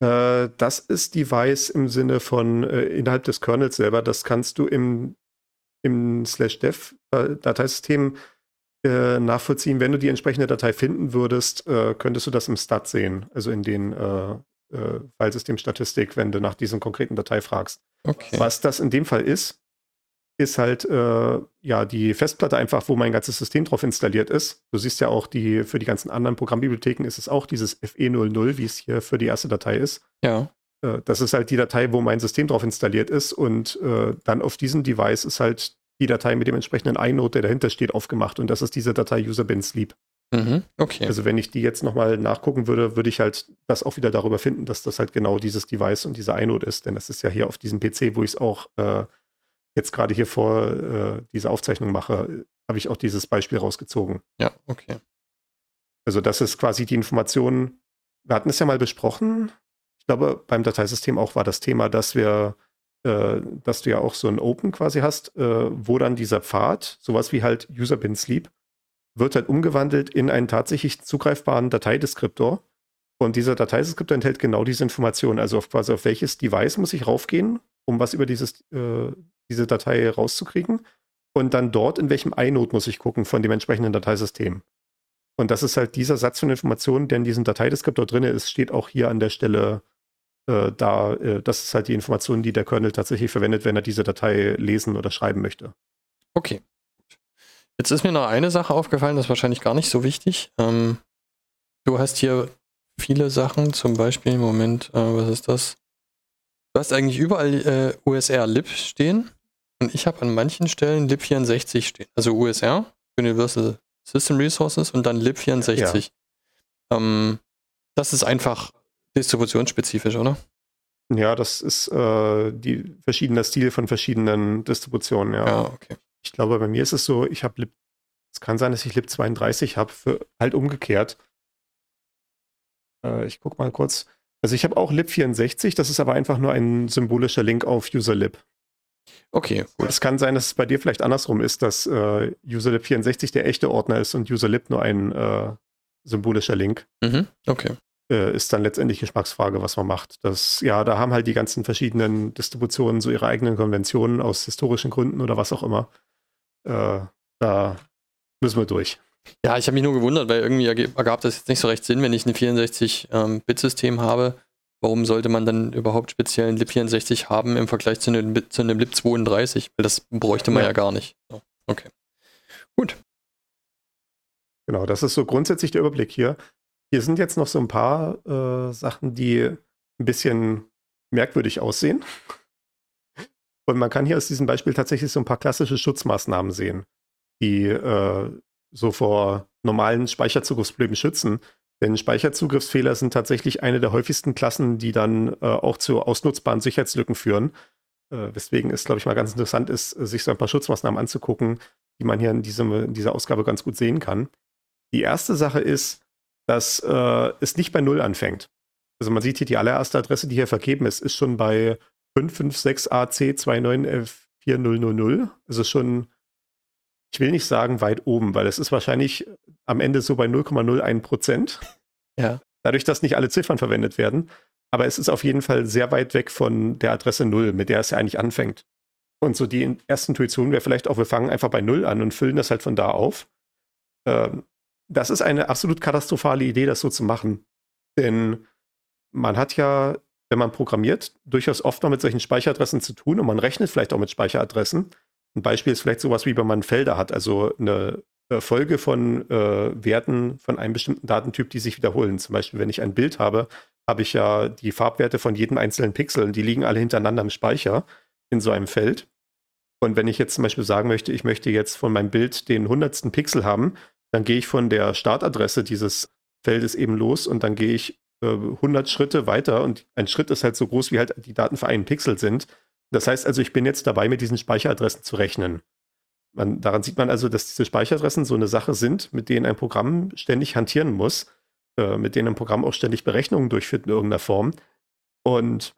Äh, das ist Device im Sinne von äh, innerhalb des Kernels selber. Das kannst du im, im slash dev äh, Dateisystem äh, nachvollziehen. Wenn du die entsprechende Datei finden würdest, äh, könntest du das im Stat sehen, also in den äh, Filesystem-Statistik, wenn du nach diesem konkreten Datei fragst. Okay. Was das in dem Fall ist, ist halt äh, ja die Festplatte einfach, wo mein ganzes System drauf installiert ist. Du siehst ja auch, die für die ganzen anderen Programmbibliotheken ist es auch dieses FE00, wie es hier für die erste Datei ist. Ja. Äh, das ist halt die Datei, wo mein System drauf installiert ist und äh, dann auf diesem Device ist halt die Datei mit dem entsprechenden iNode, der dahinter steht, aufgemacht und das ist diese Datei user bin sleep. Mhm. Okay. Also wenn ich die jetzt nochmal nachgucken würde, würde ich halt das auch wieder darüber finden, dass das halt genau dieses Device und dieser iNode ist, denn das ist ja hier auf diesem PC, wo ich es auch äh, jetzt gerade hier vor äh, dieser Aufzeichnung mache, habe ich auch dieses Beispiel rausgezogen. ja, okay. Also das ist quasi die Information, wir hatten es ja mal besprochen, ich glaube beim Dateisystem auch war das Thema, dass wir, äh, dass du ja auch so ein Open quasi hast, äh, wo dann dieser Pfad, sowas wie halt User bin sleep, wird halt umgewandelt in einen tatsächlich zugreifbaren Dateideskriptor. Und dieser Dateideskriptor enthält genau diese Information, also auf quasi auf welches Device muss ich raufgehen, um was über dieses, äh, diese Datei rauszukriegen. Und dann dort, in welchem iNode muss ich gucken von dem entsprechenden Dateisystem. Und das ist halt dieser Satz von Informationen, der in diesem Dateideskriptor drin ist, steht auch hier an der Stelle äh, da. Äh, das ist halt die Information, die der Kernel tatsächlich verwendet, wenn er diese Datei lesen oder schreiben möchte. Okay. Jetzt ist mir noch eine Sache aufgefallen, das ist wahrscheinlich gar nicht so wichtig. Ähm, du hast hier viele Sachen, zum Beispiel, Moment, äh, was ist das? Du hast eigentlich überall äh, USR lib stehen und ich habe an manchen Stellen lib64 stehen. Also USR, Universal System Resources und dann lib64. Ähm, das ist einfach distributionsspezifisch, oder? Ja, das ist äh, die verschiedener Stil von verschiedenen Distributionen, ja. Ja, okay. Ich glaube, bei mir ist es so, ich habe Lib, es kann sein, dass ich Lib 32 habe, halt umgekehrt. Äh, ich gucke mal kurz. Also ich habe auch Lib 64, das ist aber einfach nur ein symbolischer Link auf userlib. Okay, Gut, es kann sein, dass es bei dir vielleicht andersrum ist, dass äh, userlib 64 der echte Ordner ist und userlib nur ein äh, symbolischer Link. Mhm. Okay. Äh, ist dann letztendlich Geschmacksfrage, was man macht. Das, ja, da haben halt die ganzen verschiedenen Distributionen so ihre eigenen Konventionen aus historischen Gründen oder was auch immer. Äh, da müssen wir durch. Ja, ich habe mich nur gewundert, weil irgendwie ergab das jetzt nicht so recht Sinn, wenn ich ein 64-Bit-System habe. Warum sollte man dann überhaupt speziell ein Lib64 haben im Vergleich zu einem, zu einem Lib32? Weil das bräuchte man ja, Ja. gar nicht. So, okay. Gut. Genau, das ist so grundsätzlich der Überblick hier. Hier sind jetzt noch so ein paar äh, Sachen, die ein bisschen merkwürdig aussehen. Und man kann hier aus diesem Beispiel tatsächlich so ein paar klassische Schutzmaßnahmen sehen, die äh, so vor normalen Speicherzugriffsproblemen schützen. Denn Speicherzugriffsfehler sind tatsächlich eine der häufigsten Klassen, die dann äh, auch zu ausnutzbaren Sicherheitslücken führen. Äh, weswegen es, glaube ich, mal ganz interessant ist, sich so ein paar Schutzmaßnahmen anzugucken, die man hier in, diesem, in dieser Ausgabe ganz gut sehen kann. Die erste Sache ist, dass äh, es nicht bei Null anfängt. Also man sieht hier, die allererste Adresse, die hier vergeben ist, ist schon bei 556AC29F4000. Also schon, ich will nicht sagen weit oben, weil es ist wahrscheinlich am Ende so bei 0,01 Prozent. Ja. Dadurch, dass nicht alle Ziffern verwendet werden. Aber es ist auf jeden Fall sehr weit weg von der Adresse 0, mit der es ja eigentlich anfängt. Und so die erste Intuition wäre vielleicht auch, wir fangen einfach bei 0 an und füllen das halt von da auf. Ähm, das ist eine absolut katastrophale Idee, das so zu machen. Denn man hat ja, wenn man programmiert, durchaus oft noch mit solchen Speicheradressen zu tun und man rechnet vielleicht auch mit Speicheradressen. Ein Beispiel ist vielleicht sowas wie, wenn man Felder hat, also eine Folge von äh, Werten von einem bestimmten Datentyp, die sich wiederholen. Zum Beispiel, wenn ich ein Bild habe, habe ich ja die Farbwerte von jedem einzelnen Pixel die liegen alle hintereinander im Speicher in so einem Feld. Und wenn ich jetzt zum Beispiel sagen möchte, ich möchte jetzt von meinem Bild den hundertsten Pixel haben, dann gehe ich von der Startadresse dieses Feldes eben los und dann gehe ich äh, 100 Schritte weiter und ein Schritt ist halt so groß, wie halt die Daten für einen Pixel sind. Das heißt also, ich bin jetzt dabei, mit diesen Speicheradressen zu rechnen. Man, daran sieht man also, dass diese Speicheradressen so eine Sache sind, mit denen ein Programm ständig hantieren muss, äh, mit denen ein Programm auch ständig Berechnungen durchführt in irgendeiner Form. Und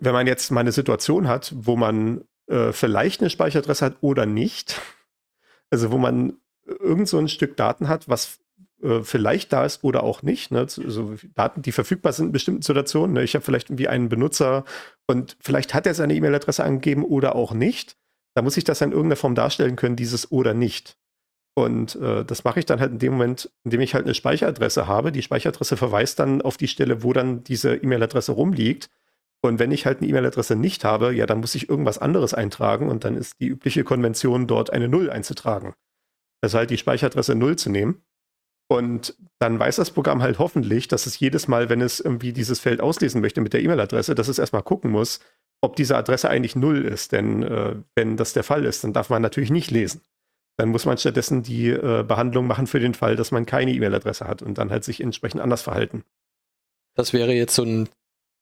wenn man jetzt mal eine Situation hat, wo man äh, vielleicht eine Speicheradresse hat oder nicht, also wo man irgend so ein Stück Daten hat, was vielleicht da ist oder auch nicht. Ne? Also Daten, die verfügbar sind in bestimmten Situationen. Ne? Ich habe vielleicht irgendwie einen Benutzer und vielleicht hat er seine E-Mail-Adresse angegeben oder auch nicht da muss ich das in irgendeiner Form darstellen können, dieses oder nicht. Und äh, das mache ich dann halt in dem Moment, indem ich halt eine Speicheradresse habe. Die Speicheradresse verweist dann auf die Stelle, wo dann diese E-Mail-Adresse rumliegt. Und wenn ich halt eine E-Mail-Adresse nicht habe, ja, dann muss ich irgendwas anderes eintragen und dann ist die übliche Konvention, dort eine Null einzutragen. Also halt die Speicheradresse Null zu nehmen. Und dann weiß das Programm halt hoffentlich, dass es jedes Mal, wenn es irgendwie dieses Feld auslesen möchte mit der E-Mail-Adresse, dass es erstmal gucken muss, ob diese Adresse eigentlich null ist. Denn äh, wenn das der Fall ist, dann darf man natürlich nicht lesen. Dann muss man stattdessen die äh, Behandlung machen für den Fall, dass man keine E-Mail-Adresse hat und dann halt sich entsprechend anders verhalten. Das wäre jetzt so ein,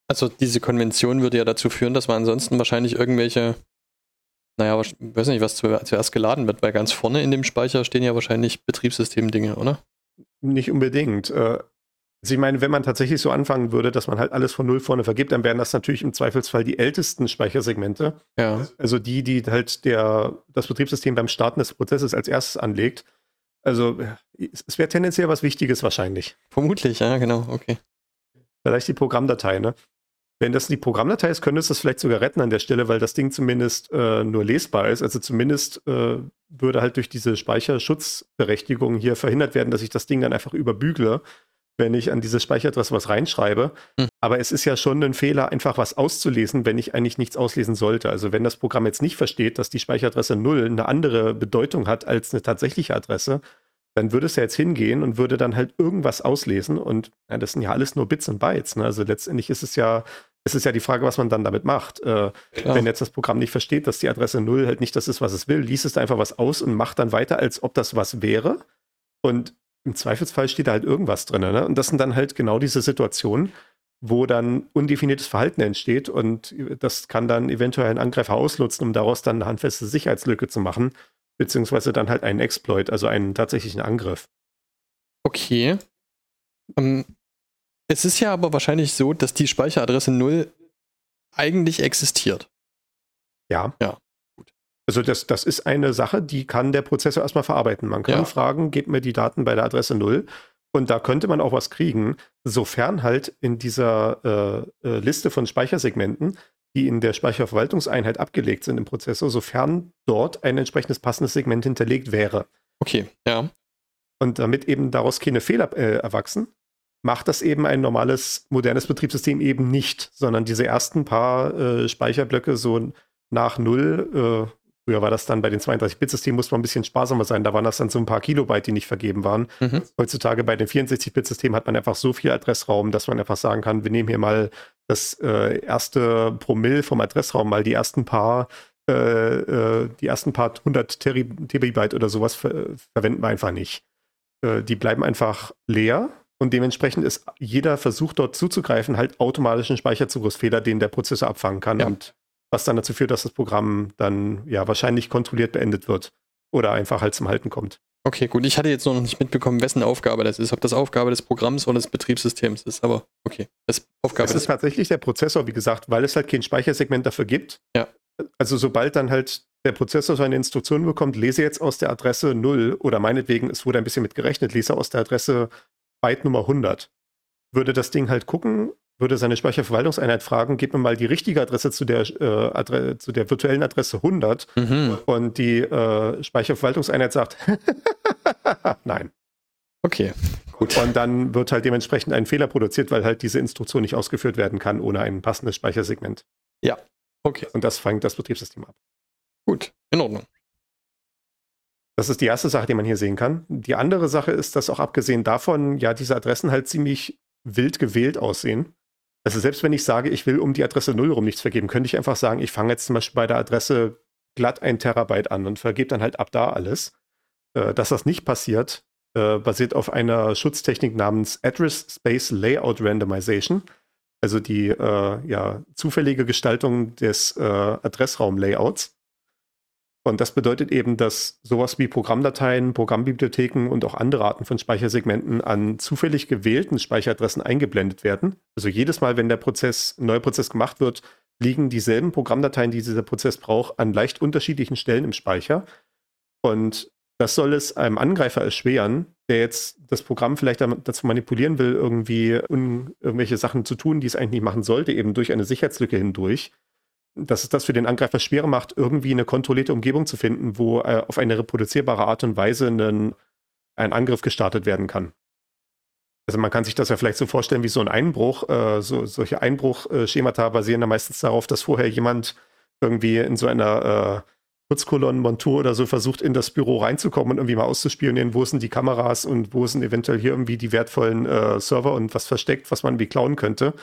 also diese Konvention würde ja dazu führen, dass man ansonsten wahrscheinlich irgendwelche, naja, ich weiß nicht, was zuerst geladen wird, weil ganz vorne in dem Speicher stehen ja wahrscheinlich Betriebssystem-Dinge, oder? Nicht unbedingt. Äh, also ich meine, wenn man tatsächlich so anfangen würde, dass man halt alles von null vorne vergibt, dann wären das natürlich im Zweifelsfall die ältesten Speichersegmente. Ja. Also die, die halt der, das Betriebssystem beim Starten des Prozesses als erstes anlegt. Also es wäre tendenziell was Wichtiges wahrscheinlich. Vermutlich, ja, genau, okay. Vielleicht die Programmdatei, ne? Wenn das die Programmdatei ist, könnte es das vielleicht sogar retten an der Stelle, weil das Ding zumindest äh, nur lesbar ist. Also zumindest äh, würde halt durch diese Speicherschutzberechtigung hier verhindert werden, dass ich das Ding dann einfach überbügle wenn ich an diese Speicheradresse was reinschreibe. Hm. Aber es ist ja schon ein Fehler, einfach was auszulesen, wenn ich eigentlich nichts auslesen sollte. Also wenn das Programm jetzt nicht versteht, dass die Speicheradresse 0 eine andere Bedeutung hat als eine tatsächliche Adresse, dann würde es ja jetzt hingehen und würde dann halt irgendwas auslesen. Und ja, das sind ja alles nur Bits und Bytes. Ne? Also letztendlich ist es ja, es ist ja die Frage, was man dann damit macht. Äh, wenn jetzt das Programm nicht versteht, dass die Adresse 0 halt nicht das ist, was es will, liest es einfach was aus und macht dann weiter, als ob das was wäre. Und im Zweifelsfall steht da halt irgendwas drin. Ne? Und das sind dann halt genau diese Situationen, wo dann undefiniertes Verhalten entsteht und das kann dann eventuell ein Angreifer ausnutzen, um daraus dann eine handfeste Sicherheitslücke zu machen, beziehungsweise dann halt einen Exploit, also einen tatsächlichen Angriff. Okay. Um, ähm, es ist ja aber wahrscheinlich so, dass die Speicheradresse 0 eigentlich existiert. Ja. Ja. Also das, das ist eine Sache, die kann der Prozessor erstmal verarbeiten. Man kann ja. fragen, gebt mir die Daten bei der Adresse 0 und da könnte man auch was kriegen, sofern halt in dieser äh, äh, Liste von Speichersegmenten, die in der Speicherverwaltungseinheit abgelegt sind im Prozessor, sofern dort ein entsprechendes passendes Segment hinterlegt wäre. Okay, ja. Und damit eben daraus keine Fehler äh, erwachsen, macht das eben ein normales, modernes Betriebssystem eben nicht, sondern diese ersten paar äh, Speicherblöcke so nach null äh, Früher war das dann bei den 32-Bit-Systemen, musste man ein bisschen sparsamer sein. Da waren das dann so ein paar Kilobyte, die nicht vergeben waren. Mhm. Heutzutage bei den 64-Bit-Systemen hat man einfach so viel Adressraum, dass man einfach sagen kann, wir nehmen hier mal das äh, erste Promille vom Adressraum, mal die ersten paar, äh, äh, die ersten paar 100 Terabyte oder sowas ver verwenden wir einfach nicht. Äh, die bleiben einfach leer und dementsprechend ist jeder Versuch dort zuzugreifen halt automatisch ein Speicherzugriffsfehler, den der Prozessor abfangen kann. Ja. Und was dann dazu führt, dass das Programm dann ja wahrscheinlich kontrolliert beendet wird oder einfach halt zum Halten kommt. Okay, gut. Ich hatte jetzt noch nicht mitbekommen, wessen Aufgabe das ist. Ob das Aufgabe des Programms oder des Betriebssystems ist. Aber okay, das ist Aufgabe Es ist tatsächlich der Prozessor, wie gesagt, weil es halt kein Speichersegment dafür gibt. Ja. Also sobald dann halt der Prozessor seine Instruktion bekommt, lese jetzt aus der Adresse 0 oder meinetwegen, es wurde ein bisschen mit gerechnet, lese aus der Adresse Byte Nummer 100. Würde das Ding halt gucken, würde seine Speicherverwaltungseinheit fragen, gib mir mal die richtige Adresse zu der, äh, Adre zu der virtuellen Adresse 100 Mhm. und die äh, Speicherverwaltungseinheit sagt, nein. Okay, gut. Und dann wird halt dementsprechend ein Fehler produziert, weil halt diese Instruktion nicht ausgeführt werden kann ohne ein passendes Speichersegment. Okay, Und das fängt das Betriebssystem ab. gut. In Ordnung. Das ist die erste Sache, die man hier sehen kann. Die andere Sache ist, dass auch abgesehen davon ja diese Adressen halt ziemlich wild gewählt aussehen. Also selbst wenn ich sage, ich will um die Adresse 0 rum nichts vergeben, könnte ich einfach sagen, ich fange jetzt zum Beispiel bei der Adresse glatt ein Terabyte an und vergebe dann halt ab da alles. Äh, dass das nicht passiert, äh, basiert auf einer Schutztechnik namens Address Space Layout Randomization. Also die äh, ja, zufällige Gestaltung des äh, Adressraum-Layouts. Und das bedeutet eben, dass sowas wie Programmdateien, Programmbibliotheken und auch andere Arten von Speichersegmenten an zufällig gewählten Speicheradressen eingeblendet werden. Also jedes Mal, wenn der Prozess, ein neuer Prozess gemacht wird, liegen dieselben Programmdateien, die dieser Prozess braucht, an leicht unterschiedlichen Stellen im Speicher. Und das soll es einem Angreifer erschweren, der jetzt das Programm vielleicht dazu manipulieren will, irgendwie irgendwelche Sachen zu tun, die es eigentlich nicht machen sollte, eben durch eine Sicherheitslücke hindurch dass es das für den Angreifer schwerer macht, irgendwie eine kontrollierte Umgebung zu finden, wo äh, auf eine reproduzierbare Art und Weise einen, ein Angriff gestartet werden kann. Also man kann sich das ja vielleicht so vorstellen wie so ein Einbruch. Äh, so, solche Einbruchschemata basieren ja meistens darauf, dass vorher jemand irgendwie in so einer äh, Putzkolonnenmontur oder so versucht, in das Büro reinzukommen und irgendwie mal auszuspionieren, wo sind die Kameras und wo sind eventuell hier irgendwie die wertvollen äh, Server und was versteckt, was man irgendwie klauen könnte.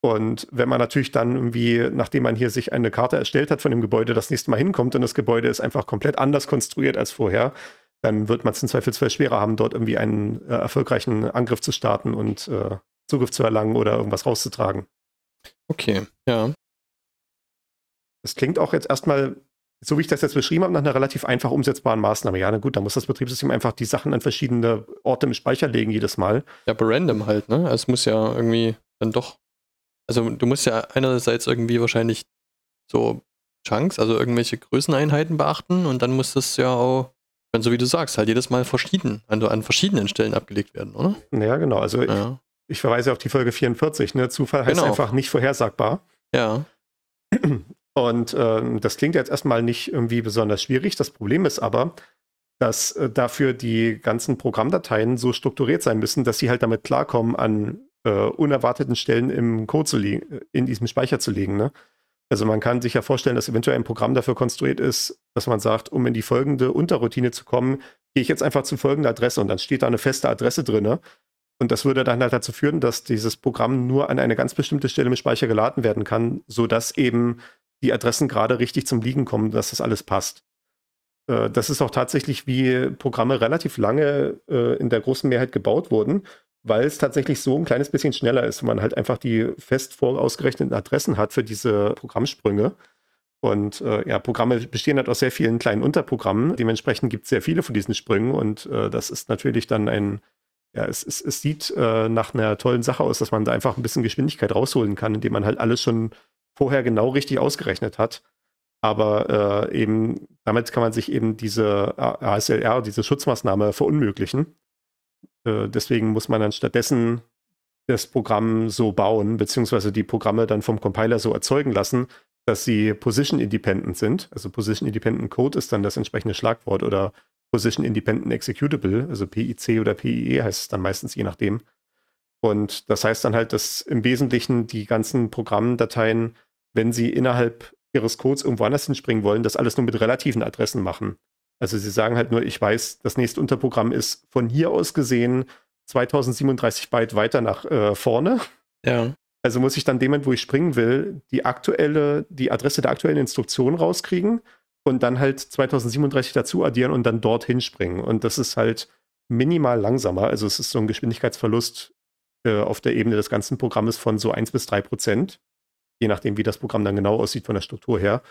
Und wenn man natürlich dann irgendwie, nachdem man hier sich eine Karte erstellt hat von dem Gebäude, das nächste Mal hinkommt und das Gebäude ist einfach komplett anders konstruiert als vorher, dann wird man es im Zweifelsfall schwerer haben, dort irgendwie einen äh, erfolgreichen Angriff zu starten und äh, Zugriff zu erlangen oder irgendwas rauszutragen. Okay, ja. Das klingt auch jetzt erstmal, so wie ich das jetzt beschrieben habe, nach einer relativ einfach umsetzbaren Maßnahme. Ja, na gut, dann muss das Betriebssystem einfach die Sachen an verschiedene Orte im Speicher legen jedes Mal. Ja, aber random halt, ne? Es muss ja irgendwie dann doch. Also du musst ja einerseits irgendwie wahrscheinlich so Chunks, also irgendwelche Größeneinheiten beachten und dann muss das ja auch, wenn so wie du sagst, halt jedes Mal verschieden, also an verschiedenen Stellen abgelegt werden, oder? Ja, genau. Also ich, Ja. ich verweise auf die Folge 44. Ne? Zufall heißt Genau. einfach nicht vorhersagbar. Ja. Und ähm, das klingt jetzt erstmal nicht irgendwie besonders schwierig. Das Problem ist aber, dass äh, dafür die ganzen Programmdateien so strukturiert sein müssen, dass sie halt damit klarkommen, an äh, unerwarteten Stellen im Code zu liegen, in diesem Speicher zu liegen. Ne? Also man kann sich ja vorstellen, dass eventuell ein Programm dafür konstruiert ist, dass man sagt, um in die folgende Unterroutine zu kommen, gehe ich jetzt einfach zu folgender Adresse und dann steht da eine feste Adresse drin. Und das würde dann halt dazu führen, dass dieses Programm nur an eine ganz bestimmte Stelle im Speicher geladen werden kann, sodass eben die Adressen gerade richtig zum Liegen kommen, dass das alles passt. Äh, Das ist auch tatsächlich, wie Programme relativ lange äh, in der großen Mehrheit gebaut wurden, weil es tatsächlich so ein kleines bisschen schneller ist, wenn man halt einfach die fest vorausgerechneten Adressen hat für diese Programmsprünge. Und äh, ja, Programme bestehen halt aus sehr vielen kleinen Unterprogrammen. Dementsprechend gibt es sehr viele von diesen Sprüngen und äh, das ist natürlich dann ein, ja, es, es, es sieht äh, nach einer tollen Sache aus, dass man da einfach ein bisschen Geschwindigkeit rausholen kann, indem man halt alles schon vorher genau richtig ausgerechnet hat. Aber äh, eben damit kann man sich eben diese ASLR, diese Schutzmaßnahme verunmöglichen. Äh, deswegen muss man dann stattdessen das Programm so bauen, beziehungsweise die Programme dann vom Compiler so erzeugen lassen, dass sie Position Independent sind. Also Position Independent Code ist dann das entsprechende Schlagwort oder Position Independent Executable, also PIC oder PIE heißt es dann meistens je nachdem. Und das heißt dann halt, dass im Wesentlichen die ganzen Programmdateien, wenn sie innerhalb ihres Codes irgendwo anders hinspringen wollen, das alles nur mit relativen Adressen machen. Also sie sagen halt nur, ich weiß, das nächste Unterprogramm ist von hier aus gesehen 2037 Byte weiter nach äh, vorne. Ja. Also muss ich dann dem, wo ich springen will, die aktuelle, die Adresse der aktuellen Instruktion rauskriegen und dann halt 2037 dazu addieren und dann dorthin springen. Und das ist halt minimal langsamer. Also es ist so ein Geschwindigkeitsverlust äh, auf der Ebene des ganzen Programmes von so 1 bis 3 Prozent. je nachdem, wie das Programm dann genau aussieht von der Struktur her.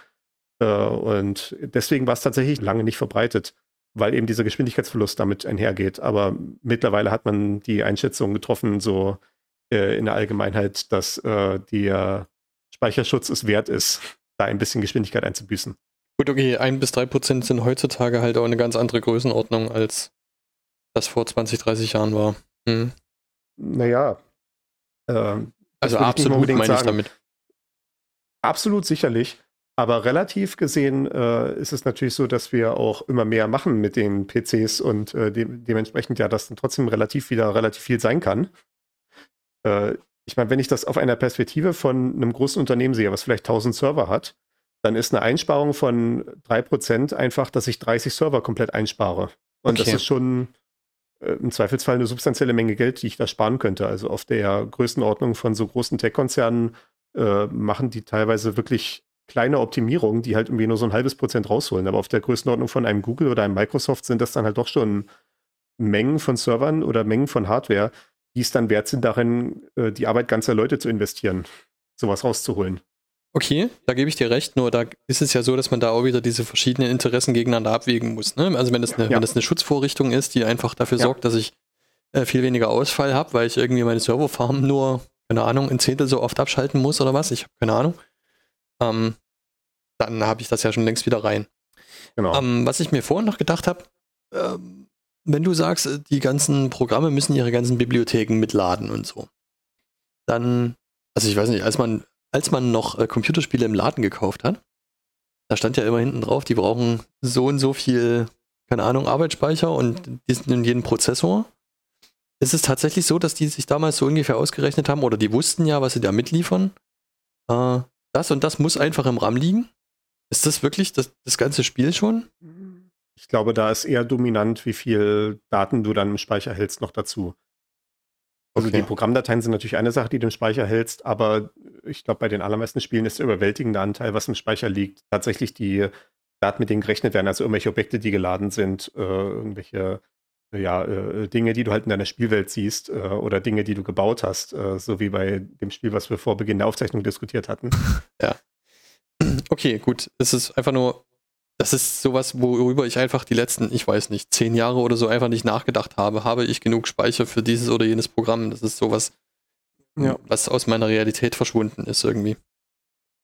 Äh, und deswegen war es tatsächlich lange nicht verbreitet, weil eben dieser Geschwindigkeitsverlust damit einhergeht. Aber mittlerweile hat man die Einschätzung getroffen, so äh, in der Allgemeinheit, dass äh, der Speicherschutz es wert ist, da ein bisschen Geschwindigkeit einzubüßen. Gut, okay, ein bis drei Prozent sind heutzutage halt auch eine ganz andere Größenordnung, als das vor 20, 30 Jahren war. Hm. Naja. Äh, also absolut meine ich damit. Absolut sicherlich. Aber relativ gesehen äh, ist es natürlich so, dass wir auch immer mehr machen mit den PCs und äh, de dementsprechend ja das dann trotzdem relativ wieder relativ viel sein kann. Äh, ich meine, wenn ich das auf einer Perspektive von einem großen Unternehmen sehe, was vielleicht 1000 Server hat, dann ist eine Einsparung von 3% einfach, dass ich 30 Server komplett einspare. Und okay. das ist schon äh, im Zweifelsfall eine substanzielle Menge Geld, die ich da sparen könnte. Also auf der Größenordnung von so großen Tech-Konzernen äh, machen die teilweise wirklich kleine Optimierungen, die halt irgendwie nur so ein halbes Prozent rausholen. Aber auf der Größenordnung von einem Google oder einem Microsoft sind das dann halt doch schon Mengen von Servern oder Mengen von Hardware, die es dann wert sind, darin äh, die Arbeit ganzer Leute zu investieren, sowas rauszuholen. Okay, da gebe ich dir recht, nur da ist es ja so, dass man da auch wieder diese verschiedenen Interessen gegeneinander abwägen muss. Ne? Also wenn das, eine, ja. wenn das eine Schutzvorrichtung ist, die einfach dafür ja. sorgt, dass ich äh, viel weniger Ausfall habe, weil ich irgendwie meine Serverfarm nur, keine Ahnung, ein Zehntel so oft abschalten muss oder was, ich habe keine Ahnung ähm, dann habe ich das ja schon längst wieder rein. Genau. Ähm, was ich mir vorhin noch gedacht habe, ähm, wenn du sagst, äh, die ganzen Programme müssen ihre ganzen Bibliotheken mitladen und so, dann, also ich weiß nicht, als man, als man noch äh, Computerspiele im Laden gekauft hat, da stand ja immer hinten drauf, die brauchen so und so viel, keine Ahnung, Arbeitsspeicher und die sind in jedem Prozessor. Ist es tatsächlich so, dass die sich damals so ungefähr ausgerechnet haben oder die wussten ja, was sie da mitliefern? Äh, das und das muss einfach im RAM liegen? Ist das wirklich das, das ganze Spiel schon? Ich glaube, da ist eher dominant, wie viel Daten du dann im Speicher hältst, noch dazu. Also okay. die Programmdateien sind natürlich eine Sache, die du im Speicher hältst, aber ich glaube, bei den allermeisten Spielen ist der überwältigende Anteil, was im Speicher liegt, tatsächlich die Daten, mit denen gerechnet werden, also irgendwelche Objekte, die geladen sind, äh, irgendwelche ja, äh, Dinge, die du halt in deiner Spielwelt siehst äh, oder Dinge, die du gebaut hast, äh, so wie bei dem Spiel, was wir vor Beginn der Aufzeichnung diskutiert hatten. Ja. Okay, gut. Es ist einfach nur, das ist sowas, worüber ich einfach die letzten, ich weiß nicht, zehn Jahre oder so einfach nicht nachgedacht habe. Habe ich genug Speicher für dieses oder jenes Programm? Das ist sowas, ja. was aus meiner Realität verschwunden ist irgendwie.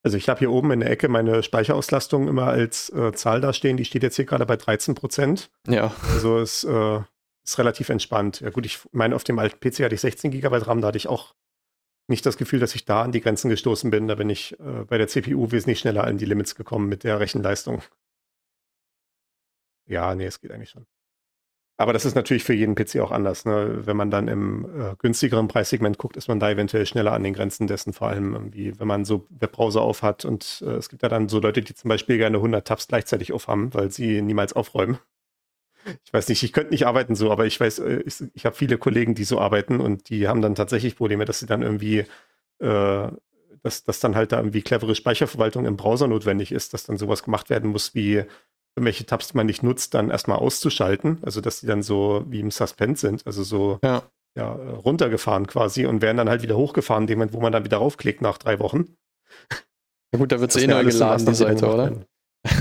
Also ich habe hier oben in der Ecke meine Speicherauslastung immer als äh, Zahl da stehen. Die steht jetzt hier gerade bei 13 Prozent. Ja. Also es äh, ist relativ entspannt. Ja gut, ich meine, auf dem alten PC hatte ich 16 GB RAM, da hatte ich auch nicht das Gefühl, dass ich da an die Grenzen gestoßen bin. Da bin ich äh, bei der CPU wesentlich schneller an die Limits gekommen mit der Rechenleistung. Ja, nee, es geht eigentlich schon. Aber das ist natürlich für jeden PC auch anders. Ne? Wenn man dann im äh, günstigeren Preissegment guckt, ist man da eventuell schneller an den Grenzen dessen, vor allem wenn man so Webbrowser aufhat. Und äh, es gibt ja dann so Leute, die zum Beispiel gerne 100 Tabs gleichzeitig aufhaben, weil sie niemals aufräumen ich weiß nicht, ich könnte nicht arbeiten so, aber ich weiß, äh, ich, ich habe viele Kollegen, die so arbeiten und die haben dann tatsächlich Probleme, dass sie dann irgendwie, äh, dass, dass dann halt da irgendwie clevere Speicherverwaltung im Browser notwendig ist, dass dann sowas gemacht werden muss, wie irgendwelche Tabs, die man nicht nutzt, dann erstmal auszuschalten. Also dass die dann so wie im Suspend sind, also so ja. Ja, runtergefahren quasi und werden dann halt wieder hochgefahren, dem Moment, wo man dann wieder raufklickt nach drei Wochen. Ja gut, da wird es eh neu geladen, die Seite, oder? Ja.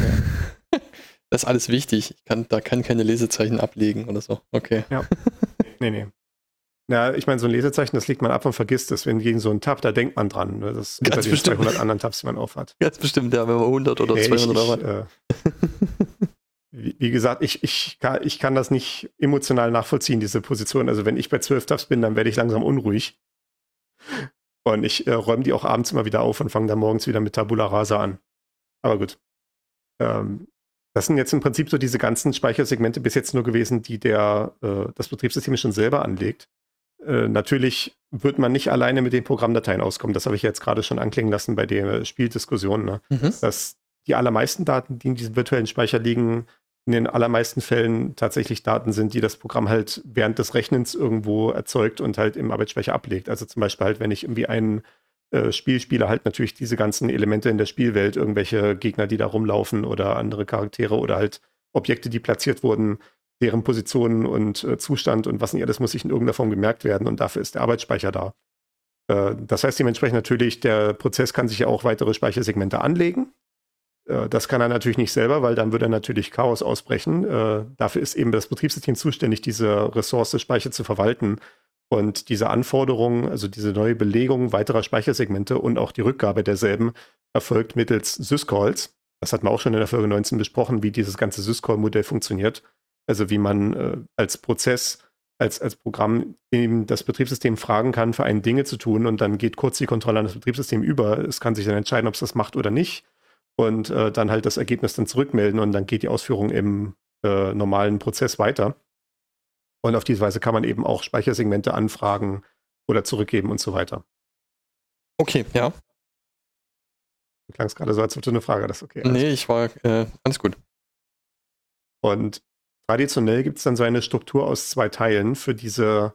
Das ist alles wichtig. Ich kann, da kann keine Lesezeichen ablegen oder so. Okay. Ja. Nee, nee. Ja, ich meine, so ein Lesezeichen, das legt man ab und vergisst es. Wenn gegen so einen Tab, da denkt man dran. Ne? Das ist Ganz bei den 200 anderen Tabs, die man aufhat. Ganz bestimmt, ja, wenn man 100 oder nee, 200 ich, ich, äh, wie, wie, gesagt, ich, ich, kann, ich kann das nicht emotional nachvollziehen, diese Position. Also wenn ich bei 12 Tabs bin, dann werde ich langsam unruhig. Und ich äh, räume die auch abends immer wieder auf und fange dann morgens wieder mit Tabula Rasa an. Aber gut. Ähm, das sind jetzt im Prinzip so diese ganzen Speichersegmente bis jetzt nur gewesen, die der, äh, das Betriebssystem schon selber anlegt. Äh, natürlich wird man nicht alleine mit den Programmdateien auskommen. Das habe ich jetzt gerade schon anklingen lassen bei der Spieldiskussion. Ne? Mhm. Dass die allermeisten Daten, die in diesem virtuellen Speicher liegen, in den allermeisten Fällen tatsächlich Daten sind, die das Programm halt während des Rechnens irgendwo erzeugt und halt im Arbeitsspeicher ablegt. Also zum Beispiel halt, wenn ich irgendwie einen Spielspieler halt natürlich diese ganzen Elemente in der Spielwelt, irgendwelche Gegner, die da rumlaufen oder andere Charaktere oder halt Objekte, die platziert wurden, deren Positionen und äh, Zustand und was nicht alles muss sich in irgendeiner Form gemerkt werden und dafür ist der Arbeitsspeicher da. Äh, das heißt dementsprechend natürlich, der Prozess kann sich ja auch weitere Speichersegmente anlegen. Äh, das kann er natürlich nicht selber, weil dann würde er natürlich Chaos ausbrechen. Äh, dafür ist eben das Betriebssystem zuständig, diese Ressource Speicher zu verwalten. Und diese Anforderungen, also diese neue Belegung weiterer Speichersegmente und auch die Rückgabe derselben erfolgt mittels Syscalls. Das hat man auch schon in der Folge 19 besprochen, wie dieses ganze Syscall-Modell funktioniert. Also wie man äh, als Prozess, als, als Programm eben das Betriebssystem fragen kann, für einen Dinge zu tun und dann geht kurz die Kontrolle an das Betriebssystem über. Es kann sich dann entscheiden, ob es das macht oder nicht und äh, dann halt das Ergebnis dann zurückmelden und dann geht die Ausführung im äh, normalen Prozess weiter. Und auf diese Weise kann man eben auch Speichersegmente anfragen oder zurückgeben und so weiter. Okay, ja. Klang es gerade so, als ob du eine Frage das okay. Nee, ich war äh, alles gut. Und traditionell gibt es dann so eine Struktur aus zwei Teilen für diese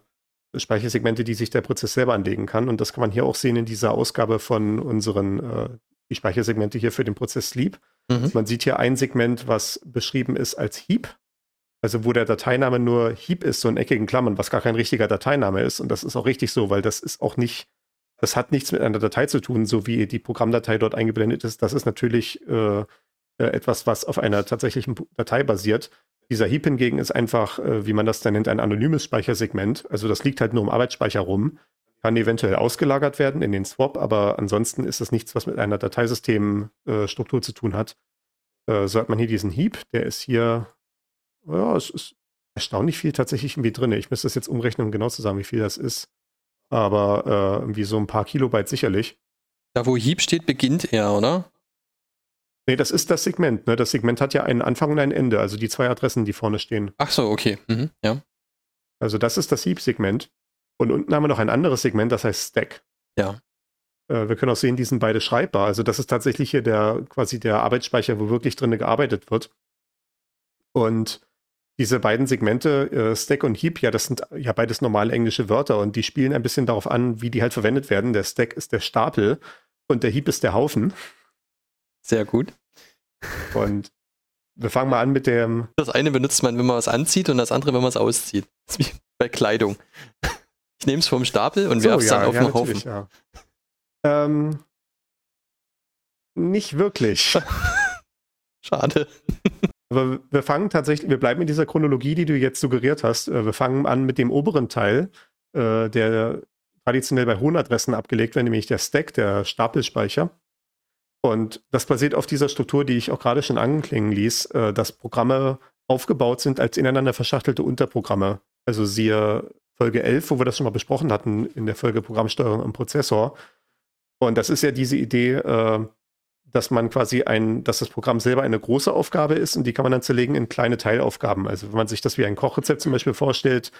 Speichersegmente, die sich der Prozess selber anlegen kann. Und das kann man hier auch sehen in dieser Ausgabe von unseren äh, die Speichersegmente hier für den Prozess Sleep. Mhm. Man sieht hier ein Segment, was beschrieben ist als Heap. Also wo der Dateiname nur Heap ist, so in eckigen Klammern, was gar kein richtiger Dateiname ist. Und das ist auch richtig so, weil das ist auch nicht, das hat nichts mit einer Datei zu tun, so wie die Programmdatei dort eingeblendet ist. Das ist natürlich äh, äh etwas, was auf einer tatsächlichen Datei basiert. Dieser Heap hingegen ist einfach, äh, wie man das dann nennt, ein anonymes Speichersegment. Also das liegt halt nur im Arbeitsspeicher rum kann eventuell ausgelagert werden in den Swap, aber ansonsten ist das nichts, was mit einer Dateisystemstruktur äh, zu tun hat. Äh, so hat man hier diesen Heap, der ist hier, ja, es ist erstaunlich viel tatsächlich irgendwie drin. Ich müsste das jetzt umrechnen, um genau zu sagen, wie viel das ist. Aber äh, irgendwie so ein paar Kilobyte sicherlich. Da, wo Heap steht, beginnt er, oder? Nee, das ist das Segment. Ne? Das Segment hat ja einen Anfang und ein Ende, also die zwei Adressen, die vorne stehen. Ach so, okay. Mhm, ja. Also das ist das Heap-Segment. Und unten haben wir noch ein anderes Segment, das heißt Stack. Ja. Äh, wir können auch sehen, die sind beide schreibbar. Also das ist tatsächlich hier der quasi der Arbeitsspeicher, wo wirklich drin gearbeitet wird. Und diese beiden Segmente, äh, Stack und Heap, ja, das sind ja beides normale englische Wörter und die spielen ein bisschen darauf an, wie die halt verwendet werden. Der Stack ist der Stapel und der Heap ist der Haufen. Sehr gut. Und wir fangen mal an mit dem. Das eine benutzt man, wenn man was anzieht und das andere, wenn man es auszieht. Das ist wie bei Kleidung. Ich nehme es vom Stapel und so, werfe es ja, dann auf ja, den Haufen. Ja. Ähm, nicht wirklich. Schade. Aber wir fangen tatsächlich, wir bleiben in dieser Chronologie, die du jetzt suggeriert hast. Äh, wir fangen an mit dem oberen Teil, äh, der traditionell bei hohen Adressen abgelegt wird, nämlich der Stack, der Stapelspeicher. Und das basiert auf dieser Struktur, die ich auch gerade schon anklingen ließ, äh, dass Programme aufgebaut sind als ineinander verschachtelte Unterprogramme. Also siehe Folge 11, wo wir das schon mal besprochen hatten, in der Folge Programmsteuerung am Prozessor. Und das ist ja diese Idee, äh, dass man quasi ein, dass das Programm selber eine große Aufgabe ist und die kann man dann zerlegen in kleine Teilaufgaben. Also wenn man sich das wie ein Kochrezept zum Beispiel vorstellt,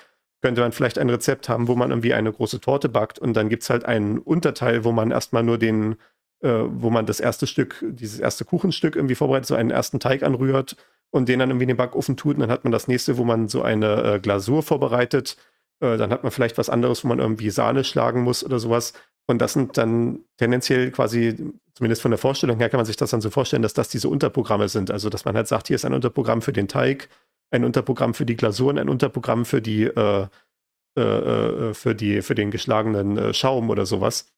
könnte man vielleicht ein Rezept haben, wo man irgendwie eine große Torte backt und dann gibt es halt einen Unterteil, wo man erstmal nur den, äh, wo man das erste Stück, dieses erste Kuchenstück irgendwie vorbereitet, so einen ersten Teig anrührt und den dann irgendwie in den Backofen tut und dann hat man das nächste, wo man so eine äh, Glasur vorbereitet äh, dann hat man vielleicht was anderes, wo man irgendwie Sahne schlagen muss oder sowas. Und das sind dann tendenziell quasi, zumindest von der Vorstellung her, kann man sich das dann so vorstellen, dass das diese Unterprogramme sind. Also, dass man halt sagt, hier ist ein Unterprogramm für den Teig, ein Unterprogramm für die Glasuren, ein Unterprogramm für die, äh, äh, äh für die, für den geschlagenen äh, Schaum oder sowas.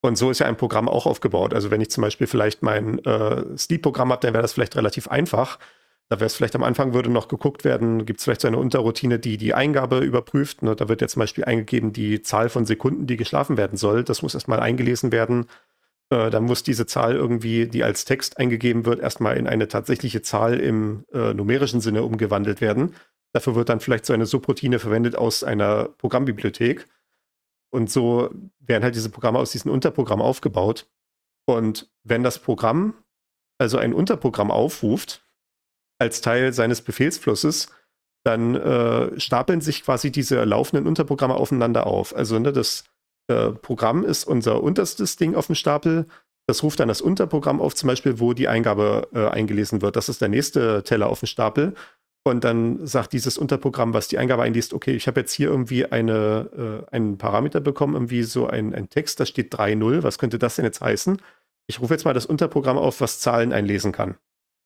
Und so ist ja ein Programm auch aufgebaut. Also wenn ich zum Beispiel vielleicht mein äh, Sleep-Programm habe, dann wäre das vielleicht relativ einfach. Da wäre es vielleicht am Anfang, würde noch geguckt werden, gibt es vielleicht so eine Unterroutine, die die Eingabe überprüft. Ne? Da wird jetzt zum Beispiel eingegeben, die Zahl von Sekunden, die geschlafen werden soll. Das muss erstmal eingelesen werden. Äh, dann muss diese Zahl irgendwie, die als Text eingegeben wird, erstmal in eine tatsächliche Zahl im äh, numerischen Sinne umgewandelt werden. Dafür wird dann vielleicht so eine Subroutine verwendet aus einer Programmbibliothek. Und so werden halt diese Programme aus diesen Unterprogrammen aufgebaut. Und wenn das Programm also ein Unterprogramm aufruft, als Teil seines Befehlsflusses, dann äh, stapeln sich quasi diese laufenden Unterprogramme aufeinander auf. Also ne, das äh, Programm ist unser unterstes Ding auf dem Stapel. Das ruft dann das Unterprogramm auf, zum Beispiel, wo die Eingabe äh, eingelesen wird. Das ist der nächste Teller auf dem Stapel. Und dann sagt dieses Unterprogramm, was die Eingabe einliest, okay, ich habe jetzt hier irgendwie eine, äh, einen Parameter bekommen, irgendwie so ein, Text, da steht 3.0. Was könnte das denn jetzt heißen? Ich rufe jetzt mal das Unterprogramm auf, was Zahlen einlesen kann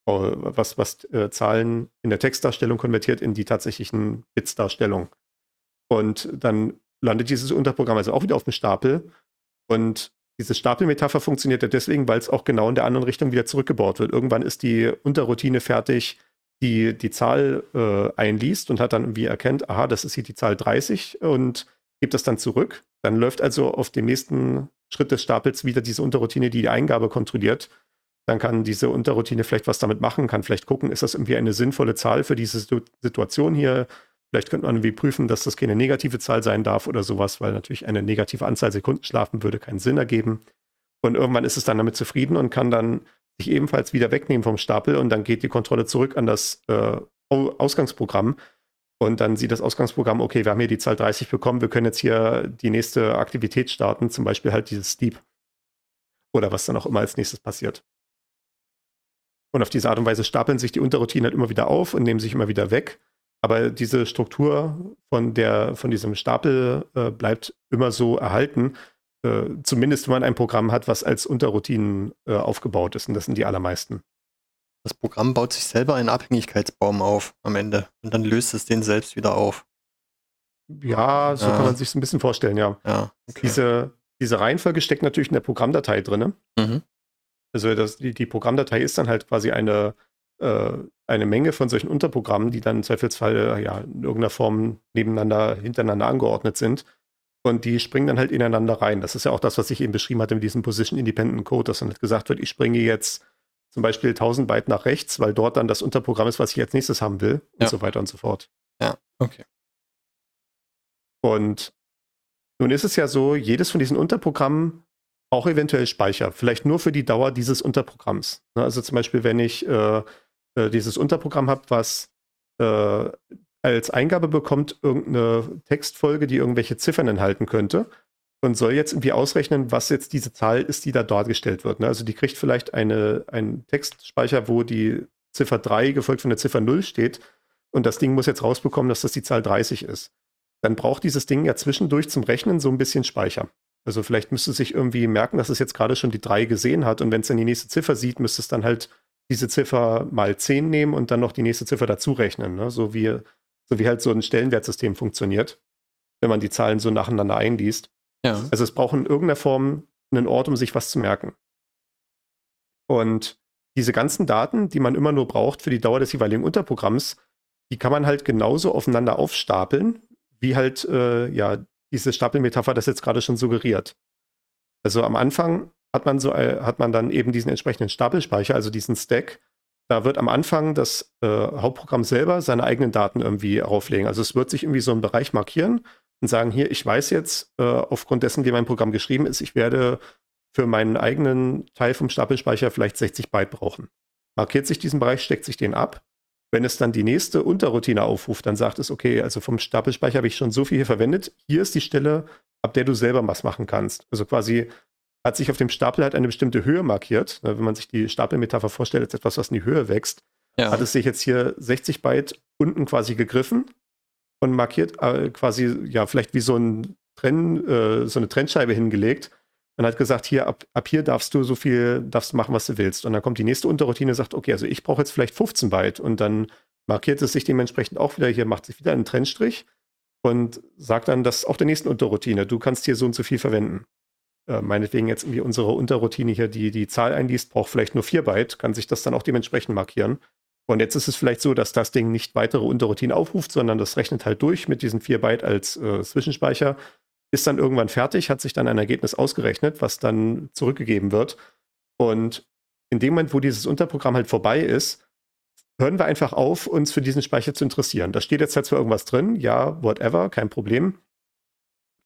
was, was äh, Zahlen in der Textdarstellung konvertiert in die tatsächlichen Bitsdarstellung. Und dann landet dieses Unterprogramm also auch wieder auf dem Stapel. Und diese Stapelmetapher funktioniert ja deswegen, weil es auch genau in der anderen Richtung wieder zurückgebaut wird. Irgendwann ist die Unterroutine fertig, die die Zahl äh, einliest und hat dann irgendwie erkennt, aha, das ist hier die Zahl 30 und gibt das dann zurück. Dann läuft also auf dem nächsten Schritt des Stapels wieder diese Unterroutine, die die Eingabe kontrolliert. Dann kann diese Unterroutine vielleicht was damit machen, kann vielleicht gucken, ist das irgendwie eine sinnvolle Zahl für diese Situation hier. Vielleicht könnte man irgendwie prüfen, dass das keine negative Zahl sein darf oder sowas, weil natürlich eine negative Anzahl Sekunden schlafen würde keinen Sinn ergeben. Und irgendwann ist es dann damit zufrieden und kann dann sich ebenfalls wieder wegnehmen vom Stapel und dann geht die Kontrolle zurück an das äh, Ausgangsprogramm. Und dann sieht das Ausgangsprogramm, okay, wir haben hier die Zahl 30 bekommen, wir können jetzt hier die nächste Aktivität starten, zum Beispiel halt dieses Steep. Oder was dann auch immer als nächstes passiert. Und auf diese Art und Weise stapeln sich die Unterroutinen halt immer wieder auf und nehmen sich immer wieder weg. Aber diese Struktur von, der, von diesem Stapel äh, bleibt immer so erhalten. Äh, zumindest wenn man ein Programm hat, was als Unterroutinen äh, aufgebaut ist. Und das sind die allermeisten. Das Programm baut sich selber einen Abhängigkeitsbaum auf am Ende. Und dann löst es den selbst wieder auf. Ja, so ja. kann man sich ein bisschen vorstellen, ja. ja okay. diese, diese Reihenfolge steckt natürlich in der Programmdatei drin. Mhm. Also das, die, die Programmdatei ist dann halt quasi eine, äh, eine Menge von solchen Unterprogrammen, die dann im Zweifelsfall äh, ja, in irgendeiner Form nebeneinander, hintereinander angeordnet sind. Und die springen dann halt ineinander rein. Das ist ja auch das, was ich eben beschrieben hatte mit diesem Position Independent Code, dass dann halt gesagt wird, ich springe jetzt zum Beispiel 1000 Byte nach rechts, weil dort dann das Unterprogramm ist, was ich als nächstes haben will ja. und so weiter und so fort. Ja, okay. Und nun ist es ja so, jedes von diesen Unterprogrammen auch eventuell Speicher, vielleicht nur für die Dauer dieses Unterprogramms. Ne, also zum Beispiel, wenn ich äh, äh, dieses Unterprogramm habe, was äh, als Eingabe bekommt irgendeine Textfolge, die irgendwelche Ziffern enthalten könnte und soll jetzt irgendwie ausrechnen, was jetzt diese Zahl ist, die da dargestellt wird. Ne? Also die kriegt vielleicht eine, einen Textspeicher, wo die Ziffer 3 gefolgt von der Ziffer 0 steht und das Ding muss jetzt rausbekommen, dass das die Zahl 30 ist. Dann braucht dieses Ding ja zwischendurch zum Rechnen so ein bisschen Speicher. Also vielleicht müsste es sich irgendwie merken, dass es jetzt gerade schon die 3 gesehen hat und wenn es dann die nächste Ziffer sieht, müsste es dann halt diese Ziffer mal 10 nehmen und dann noch die nächste Ziffer dazu rechnen. Ne? So, wie, so wie halt so ein Stellenwertsystem funktioniert, wenn man die Zahlen so nacheinander einliest. Ja. Also es braucht in irgendeiner Form einen Ort, um sich was zu merken. Und diese ganzen Daten, die man immer nur braucht für die Dauer des jeweiligen Unterprogramms, die kann man halt genauso aufeinander aufstapeln, wie halt äh, ja diese Stapelmetapher das jetzt gerade schon suggeriert. Also am Anfang hat man so äh, hat man dann eben diesen entsprechenden Stapelspeicher, also diesen Stack. Da wird am Anfang das äh, Hauptprogramm selber seine eigenen Daten irgendwie auflegen. Also es wird sich irgendwie so einen Bereich markieren und sagen, hier, ich weiß jetzt, äh, aufgrund dessen, wie mein Programm geschrieben ist, ich werde für meinen eigenen Teil vom Stapelspeicher vielleicht 60 Byte brauchen. Markiert sich diesen Bereich, steckt sich den ab wenn es dann die nächste Unterroutine aufruft, dann sagt es, okay, also vom Stapelspeicher habe ich schon so viel hier verwendet. Hier ist die Stelle, ab der du selber was machen kannst. Also quasi hat sich auf dem Stapel halt eine bestimmte Höhe markiert. Wenn man sich die Stapelmetapher vorstellt, als etwas, was in die Höhe wächst, ja. hat es sich jetzt hier 60 Byte unten quasi gegriffen und markiert äh, quasi, ja, vielleicht wie so, ein Trenn, äh, so eine Trennscheibe hingelegt und hat gesagt, hier, ab, ab hier darfst du so viel, darfst du machen, was du willst. Und dann kommt die nächste Unterroutine und sagt, okay, also ich brauche jetzt vielleicht 15 Byte und dann markiert es sich dementsprechend auch wieder, hier macht sich wieder einen Trennstrich und sagt dann, das ist auch der nächsten Unterroutine, du kannst hier so und so viel verwenden. Äh, meinetwegen jetzt irgendwie unsere Unterroutine hier, die die Zahl einliest, braucht vielleicht nur 4 Byte, kann sich das dann auch dementsprechend markieren. Und jetzt ist es vielleicht so, dass das Ding nicht weitere Unterroutinen aufruft, sondern das rechnet halt durch mit diesen 4 Byte als äh, Zwischenspeicher ist dann irgendwann fertig, hat sich dann ein Ergebnis ausgerechnet, was dann zurückgegeben wird. Und in dem Moment, wo dieses Unterprogramm halt vorbei ist, hören wir einfach auf, uns für diesen Speicher zu interessieren. Da steht jetzt halt zwar irgendwas drin, ja, whatever, kein Problem.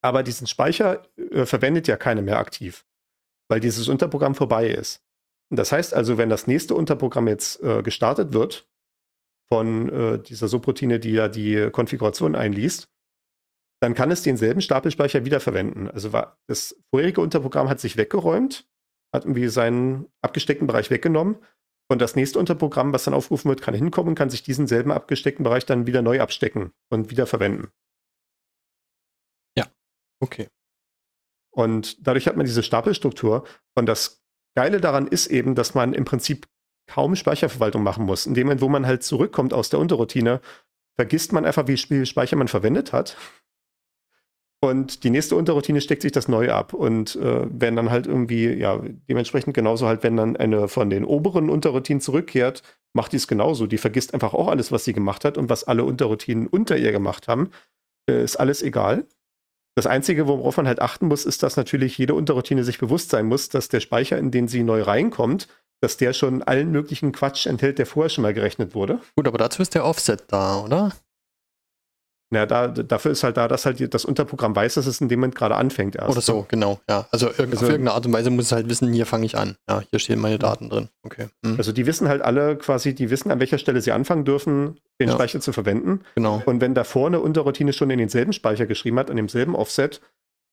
Aber diesen Speicher äh, verwendet ja keiner mehr aktiv, weil dieses Unterprogramm vorbei ist. Das heißt also, wenn das nächste Unterprogramm jetzt äh, gestartet wird von äh, dieser Subroutine, die ja die Konfiguration einliest, dann kann es denselben Stapelspeicher wiederverwenden. Also war, das vorherige Unterprogramm hat sich weggeräumt, hat irgendwie seinen abgesteckten Bereich weggenommen und das nächste Unterprogramm, was dann aufgerufen wird, kann hinkommen und kann sich diesen selben abgesteckten Bereich dann wieder neu abstecken und wieder verwenden. Ja, okay. Und dadurch hat man diese Stapelstruktur. Und das Geile daran ist eben, dass man im Prinzip kaum Speicherverwaltung machen muss. In dem Moment, wo man halt zurückkommt aus der Unterroutine, vergisst man einfach, wie viel Speicher man verwendet hat Und die nächste Unterroutine steckt sich das neu ab. Und äh, wenn dann halt irgendwie, ja, dementsprechend genauso halt, wenn dann eine von den oberen Unterroutinen zurückkehrt, macht die es genauso. Die vergisst einfach auch alles, was sie gemacht hat und was alle Unterroutinen unter ihr gemacht haben. Äh, ist alles egal. Das Einzige, worauf man halt achten muss, ist, dass natürlich jede Unterroutine sich bewusst sein muss, dass der Speicher, in den sie neu reinkommt, dass der schon allen möglichen Quatsch enthält, der vorher schon mal gerechnet wurde. Gut, aber dazu ist der Offset da, oder? Na, da, dafür ist halt da, dass halt das Unterprogramm weiß, dass es in dem Moment gerade anfängt erst. Oder so, genau, ja. Also, irg also auf irgendeine Art und Weise muss es halt wissen, hier fange ich an. Ja, hier stehen meine Daten drin. Okay. Hm. Also die wissen halt alle quasi, die wissen, an welcher Stelle sie anfangen dürfen, den ja. Speicher zu verwenden. Genau. Und wenn da vorne Unterroutine schon in denselben Speicher geschrieben hat, an demselben Offset,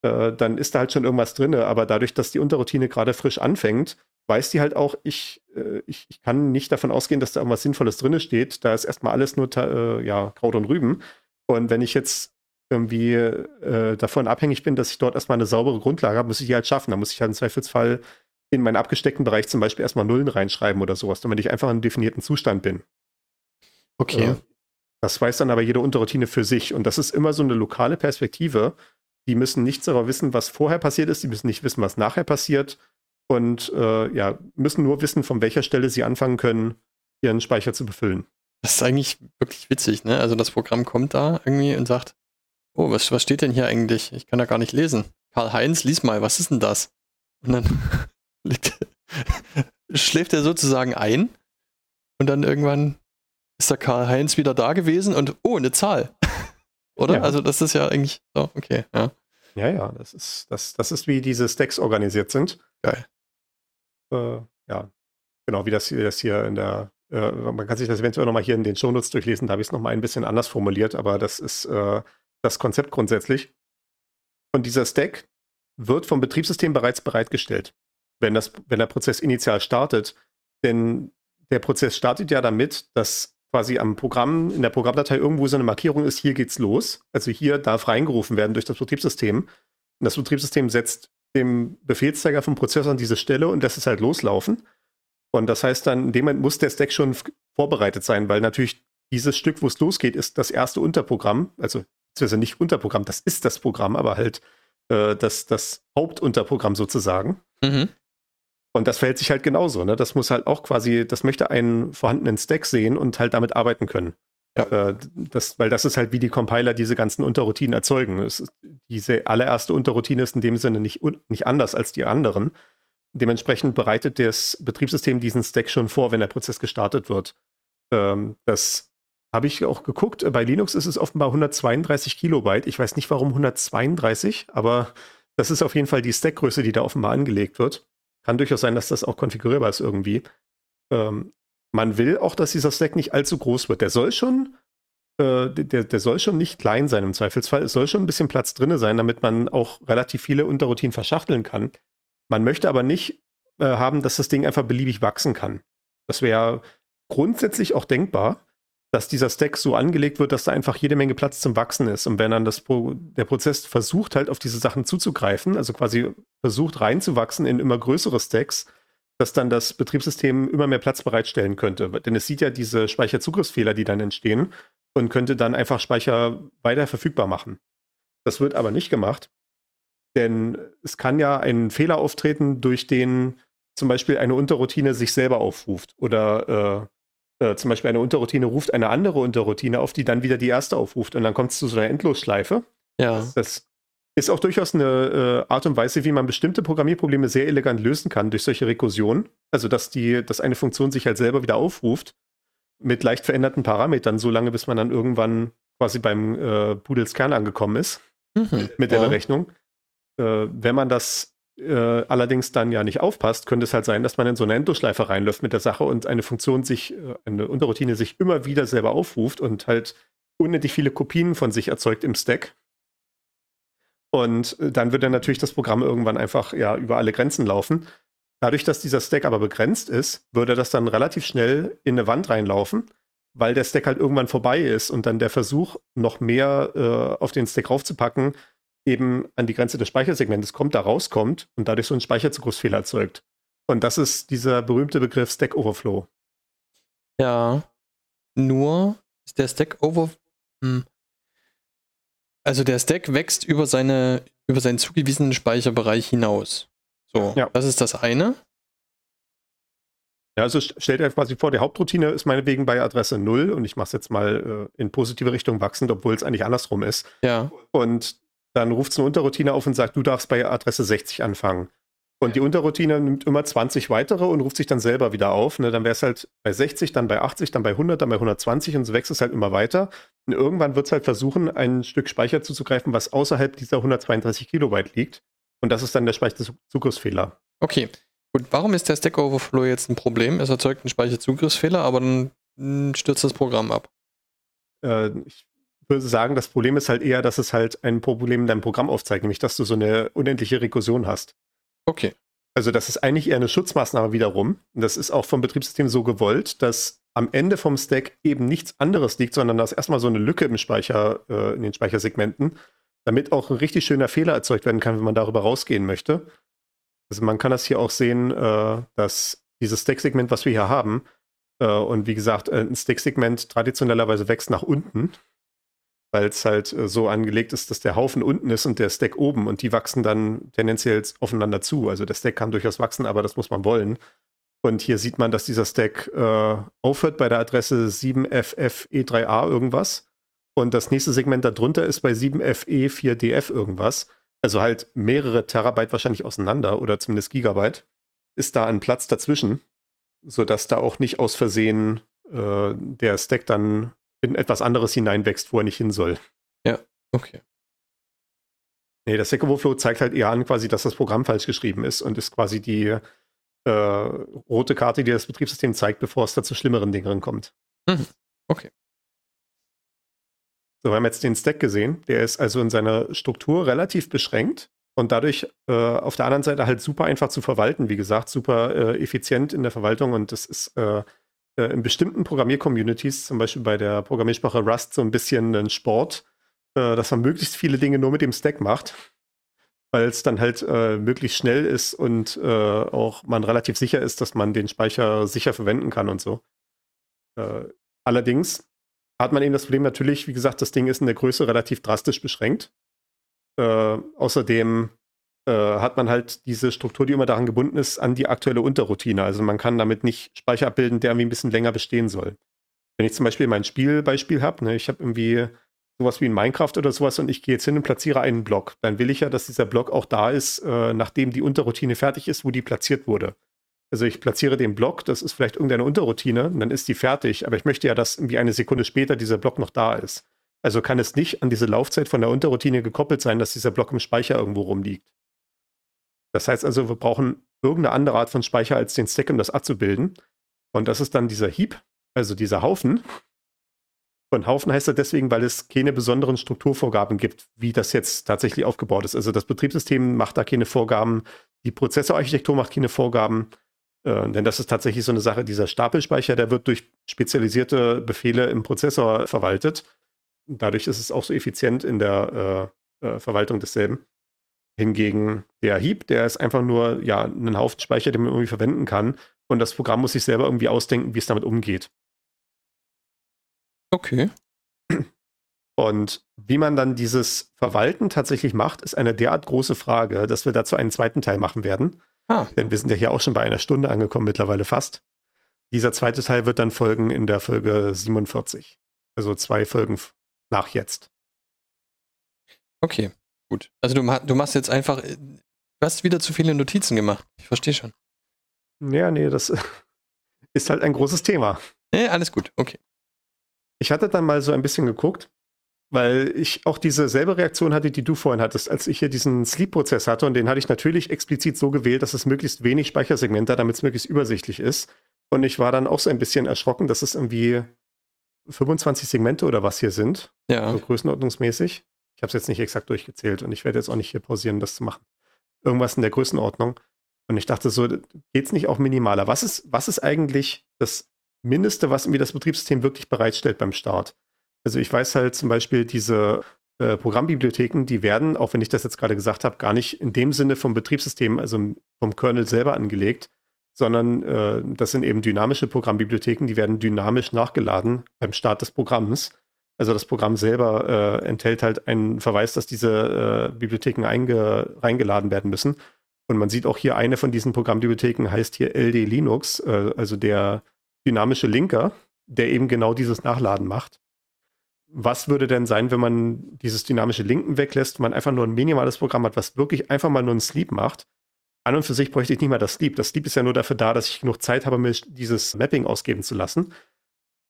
äh, dann ist da halt schon irgendwas drin. Aber dadurch, dass die Unterroutine gerade frisch anfängt, weiß die halt auch, ich, äh, ich, ich, kann nicht davon ausgehen, dass da irgendwas Sinnvolles drin steht. Da ist erstmal alles nur äh, ja, Kraut und Rüben. Und wenn ich jetzt irgendwie äh, davon abhängig bin, dass ich dort erstmal eine saubere Grundlage habe, muss ich die halt schaffen. Da muss ich halt im Zweifelsfall in meinen abgesteckten Bereich zum Beispiel erstmal Nullen reinschreiben oder sowas, damit ich einfach in einem definierten Zustand bin. Okay. Äh, das weiß dann aber jede Unterroutine für sich. Und das ist immer so eine lokale Perspektive. Die müssen nichts darüber wissen, was vorher passiert ist. Die müssen nicht wissen, was nachher passiert. Und äh, ja, müssen nur wissen, von welcher Stelle sie anfangen können, ihren Speicher zu befüllen. Das ist eigentlich wirklich witzig, ne? Also das Programm kommt da irgendwie und sagt, oh, was, was steht denn hier eigentlich? Ich kann da gar nicht lesen. Karl-Heinz, lies mal, was ist denn das? Und dann schläft er sozusagen ein und dann irgendwann ist der Karl-Heinz wieder da gewesen und oh, eine Zahl. Oder? Ja. Also das ist ja eigentlich so, okay, ja. Ja, ja, das ist, das, das ist wie diese Stacks organisiert sind. Geil. Äh, ja, genau, wie das, wie das hier in der äh, man kann sich das eventuell nochmal hier in den Shownotes durchlesen, da habe ich es nochmal ein bisschen anders formuliert, aber das ist äh, das Konzept grundsätzlich. Und dieser Stack wird vom Betriebssystem bereits bereitgestellt, wenn, das, wenn der Prozess initial startet. Denn der Prozess startet ja damit, dass quasi am Programm, in der Programmdatei irgendwo so eine Markierung ist, hier geht's los. Also hier darf reingerufen werden durch das Betriebssystem. Und das Betriebssystem setzt dem Befehlszeiger vom Prozessor an diese Stelle und lässt es halt loslaufen. Und das heißt dann, in dem Moment muss der Stack schon vorbereitet sein, weil natürlich dieses Stück, wo es losgeht, ist das erste Unterprogramm, also beziehungsweise nicht Unterprogramm, das ist das Programm, aber halt äh, das, das Hauptunterprogramm sozusagen. Mhm. Und das verhält sich halt genauso. Ne? Das muss halt auch quasi, das möchte einen vorhandenen Stack sehen und halt damit arbeiten können. Ja. Äh, das, weil das ist halt, wie die Compiler diese ganzen Unterroutinen erzeugen. Ist, diese allererste Unterroutine ist in dem Sinne nicht, nicht anders als die anderen. Dementsprechend bereitet das Betriebssystem diesen Stack schon vor, wenn der Prozess gestartet wird. Ähm, das habe ich auch geguckt. Bei Linux ist es offenbar 132 Kilobyte. Ich weiß nicht, warum 132, aber das ist auf jeden Fall die Stackgröße, die da offenbar angelegt wird. Kann durchaus sein, dass das auch konfigurierbar ist irgendwie. Ähm, man will auch, dass dieser Stack nicht allzu groß wird. Der soll schon, äh, der, der soll schon nicht klein sein im Zweifelsfall. Es soll schon ein bisschen Platz drin sein, damit man auch relativ viele Unterroutinen verschachteln kann. Man möchte aber nicht äh, haben, dass das Ding einfach beliebig wachsen kann. Das wäre grundsätzlich auch denkbar, dass dieser Stack so angelegt wird, dass da einfach jede Menge Platz zum Wachsen ist. Und wenn dann das Pro der Prozess versucht, halt auf diese Sachen zuzugreifen, also quasi versucht reinzuwachsen in immer größere Stacks, dass dann das Betriebssystem immer mehr Platz bereitstellen könnte. Denn es sieht ja diese Speicherzugriffsfehler, die dann entstehen und könnte dann einfach Speicher weiter verfügbar machen. Das wird aber nicht gemacht. Denn es kann ja ein Fehler auftreten, durch den zum Beispiel eine Unterroutine sich selber aufruft. Oder äh, äh, zum Beispiel eine Unterroutine ruft eine andere Unterroutine auf, die dann wieder die erste aufruft. Und dann kommt es zu so einer Endlosschleife. Ja. Das ist auch durchaus eine äh, Art und Weise, wie man bestimmte Programmierprobleme sehr elegant lösen kann durch solche Rekursionen. Also, dass, die, dass eine Funktion sich halt selber wieder aufruft mit leicht veränderten Parametern, so lange, bis man dann irgendwann quasi beim äh, Pudels Kern angekommen ist mhm, mit der ja. Berechnung. Äh, wenn man das äh, allerdings dann ja nicht aufpasst, könnte es halt sein, dass man in so eine Endlosschleife reinläuft mit der Sache und eine Funktion sich, äh, eine Unterroutine sich immer wieder selber aufruft und halt unendlich viele Kopien von sich erzeugt im Stack. Und dann würde natürlich das Programm irgendwann einfach ja über alle Grenzen laufen. Dadurch, dass dieser Stack aber begrenzt ist, würde das dann relativ schnell in eine Wand reinlaufen, weil der Stack halt irgendwann vorbei ist und dann der Versuch, noch mehr äh, auf den Stack raufzupacken, eben an die Grenze des Speichersegmentes kommt, da rauskommt und dadurch so einen Speicherzugriffsfehler erzeugt. Und das ist dieser berühmte Begriff Stack Overflow. Ja, nur ist der Stack Overflow. Hm. Also der Stack wächst über seine, über seinen zugewiesenen Speicherbereich hinaus. So, Ja. das ist das eine. Ja, also st- stellt euch quasi vor, die Hauptroutine ist meinetwegen bei Adresse 0 und ich mache es jetzt mal äh, in positive Richtung wachsend, obwohl es eigentlich andersrum ist. Ja. Und dann ruft es eine Unterroutine auf und sagt, du darfst bei Adresse 60 anfangen. Und die Unterroutine nimmt immer 20 weitere und ruft sich dann selber wieder auf. Ne? Dann wäre es halt bei 60, dann bei 80, dann bei 100, dann bei 120 und so wächst es halt immer weiter. Und irgendwann wird es halt versuchen, ein Stück Speicher zuzugreifen, was außerhalb dieser 132 Kilobyte liegt. Und das ist dann der Speicherzugriffsfehler. Okay. Gut, warum ist der Stack Overflow jetzt ein Problem? Es erzeugt einen Speicherzugriffsfehler, aber dann mh, stürzt das Programm ab. Äh, ich würde sagen, das Problem ist halt eher, dass es halt ein Problem in deinem Programm aufzeigt, nämlich dass du so eine unendliche Rekursion hast. Okay. Also das ist eigentlich eher eine Schutzmaßnahme wiederum. Und das ist auch vom Betriebssystem so gewollt, dass am Ende vom Stack eben nichts anderes liegt, sondern da ist erstmal so eine Lücke im Speicher, äh, in den Speichersegmenten, damit auch ein richtig schöner Fehler erzeugt werden kann, wenn man darüber rausgehen möchte. Also man kann das hier auch sehen, äh, dass dieses Stack-Segment, was wir hier haben, äh, und wie gesagt, äh, ein Stack-Segment traditionellerweise wächst nach unten, weil es halt äh, so angelegt ist, dass der Haufen unten ist und der Stack oben und die wachsen dann tendenziell aufeinander zu. Also der Stack kann durchaus wachsen, aber das muss man wollen. Und hier sieht man, dass dieser Stack äh, aufhört bei der Adresse 7FFE3A irgendwas. Und das nächste Segment darunter ist bei 7FE4DF irgendwas. Also halt mehrere Terabyte wahrscheinlich auseinander oder zumindest Gigabyte. Ist da ein Platz dazwischen, sodass da auch nicht aus Versehen äh, der Stack dann in etwas anderes hineinwächst, wo er nicht hin soll. Okay. Nee, der Stack Overflow zeigt halt eher an, quasi, dass das Programm falsch geschrieben ist und ist quasi die äh, rote Karte, die das Betriebssystem zeigt, bevor es da zu schlimmeren Dingen kommt. Mhm. Okay. So, wir haben jetzt den Stack gesehen. Der ist also in seiner Struktur relativ beschränkt und dadurch äh, auf der anderen Seite halt super einfach zu verwalten. Wie gesagt, super äh, effizient in der Verwaltung und das ist äh, in bestimmten Programmier-Communities, zum Beispiel bei der Programmiersprache Rust, so ein bisschen ein Sport, äh, dass man möglichst viele Dinge nur mit dem Stack macht, weil es dann halt äh, möglichst schnell ist und äh, auch man relativ sicher ist, dass man den Speicher sicher verwenden kann und so. Äh, allerdings hat man eben das Problem natürlich, wie gesagt, das Ding ist in der Größe relativ drastisch beschränkt. Äh, außerdem äh, hat man halt diese Struktur, die immer daran gebunden ist, an die aktuelle Unterroutine. Also man kann damit nicht Speicher abbilden, der irgendwie ein bisschen länger bestehen soll. Wenn ich zum Beispiel mein Spielbeispiel habe, ne, ich habe irgendwie sowas wie in Minecraft oder sowas und ich gehe jetzt hin und platziere einen Block, dann will ich ja, dass dieser Block auch da ist, äh, nachdem die Unterroutine fertig ist, wo die platziert wurde. Also ich platziere den Block, das ist vielleicht irgendeine Unterroutine, und dann ist die fertig, aber ich möchte ja, dass irgendwie eine Sekunde später dieser Block noch da ist. Also kann es nicht an diese Laufzeit von der Unterroutine gekoppelt sein, dass dieser Block im Speicher irgendwo rumliegt. Das heißt also, wir brauchen irgendeine andere Art von Speicher als den Stack, um das abzubilden. Und das ist dann dieser Heap, also dieser Haufen. Und Haufen heißt er deswegen, weil es keine besonderen Strukturvorgaben gibt, wie das jetzt tatsächlich aufgebaut ist. Also das Betriebssystem macht da keine Vorgaben, die Prozessorarchitektur macht keine Vorgaben. Äh, denn das ist tatsächlich so eine Sache, dieser Stapelspeicher, der wird durch spezialisierte Befehle im Prozessor verwaltet. Dadurch ist es auch so effizient in der äh, äh, Verwaltung desselben. Hingegen der Heap, der ist einfach nur ja ein Haufen Speicher, den man irgendwie verwenden kann. Und das Programm muss sich selber irgendwie ausdenken, wie es damit umgeht. Okay. Und wie man dann dieses Verwalten tatsächlich macht, ist eine derart große Frage, dass wir dazu einen zweiten Teil machen werden. Ah, Denn wir sind ja hier auch schon bei einer Stunde angekommen, mittlerweile fast. Dieser zweite Teil wird dann folgen in der Folge 47. Also zwei Folgen nach jetzt. okay. Gut. Also du, du machst jetzt einfach. äh, Du hast wieder zu viele Notizen gemacht. Ich verstehe schon. Ja, nee, das ist halt ein großes Thema. Nee, alles gut. Okay. Ich hatte dann mal so ein bisschen geguckt, weil ich auch diese selbe Reaktion hatte, die du vorhin hattest, als ich hier diesen Sleep-Prozess hatte. Und den hatte ich natürlich explizit so gewählt, dass es möglichst wenig Speichersegmente hat, damit es möglichst übersichtlich ist. Und ich war dann auch so ein bisschen erschrocken, dass es irgendwie 25 Segmente oder was hier sind, Ja. so größenordnungsmäßig. Ich habe es jetzt nicht exakt durchgezählt und ich werde jetzt auch nicht hier pausieren, das zu machen. Irgendwas in der Größenordnung. Und ich dachte so, geht's nicht auch minimaler? Was ist, was ist eigentlich das Mindeste, was irgendwie das Betriebssystem wirklich bereitstellt beim Start? Also ich weiß halt zum Beispiel, diese äh, Programmbibliotheken, die werden, auch wenn ich das jetzt gerade gesagt habe, gar nicht in dem Sinne vom Betriebssystem, also vom Kernel selber angelegt, sondern äh, das sind eben dynamische Programmbibliotheken, die werden dynamisch nachgeladen beim Start des Programms. Also das Programm selber äh, enthält halt einen Verweis, dass diese äh, Bibliotheken reingeladen werden müssen. Und man sieht auch hier, eine von diesen Programmbibliotheken heißt hier LD Linux, äh, also der dynamische Linker, der eben genau dieses Nachladen macht. Was würde denn sein, wenn man dieses dynamische Linken weglässt, man einfach nur ein minimales Programm hat, was wirklich einfach mal nur einen Sleep macht? An und für sich bräuchte ich nicht mal das Sleep. Das Sleep ist ja nur dafür da, dass ich genug Zeit habe, mir dieses Mapping ausgeben zu lassen.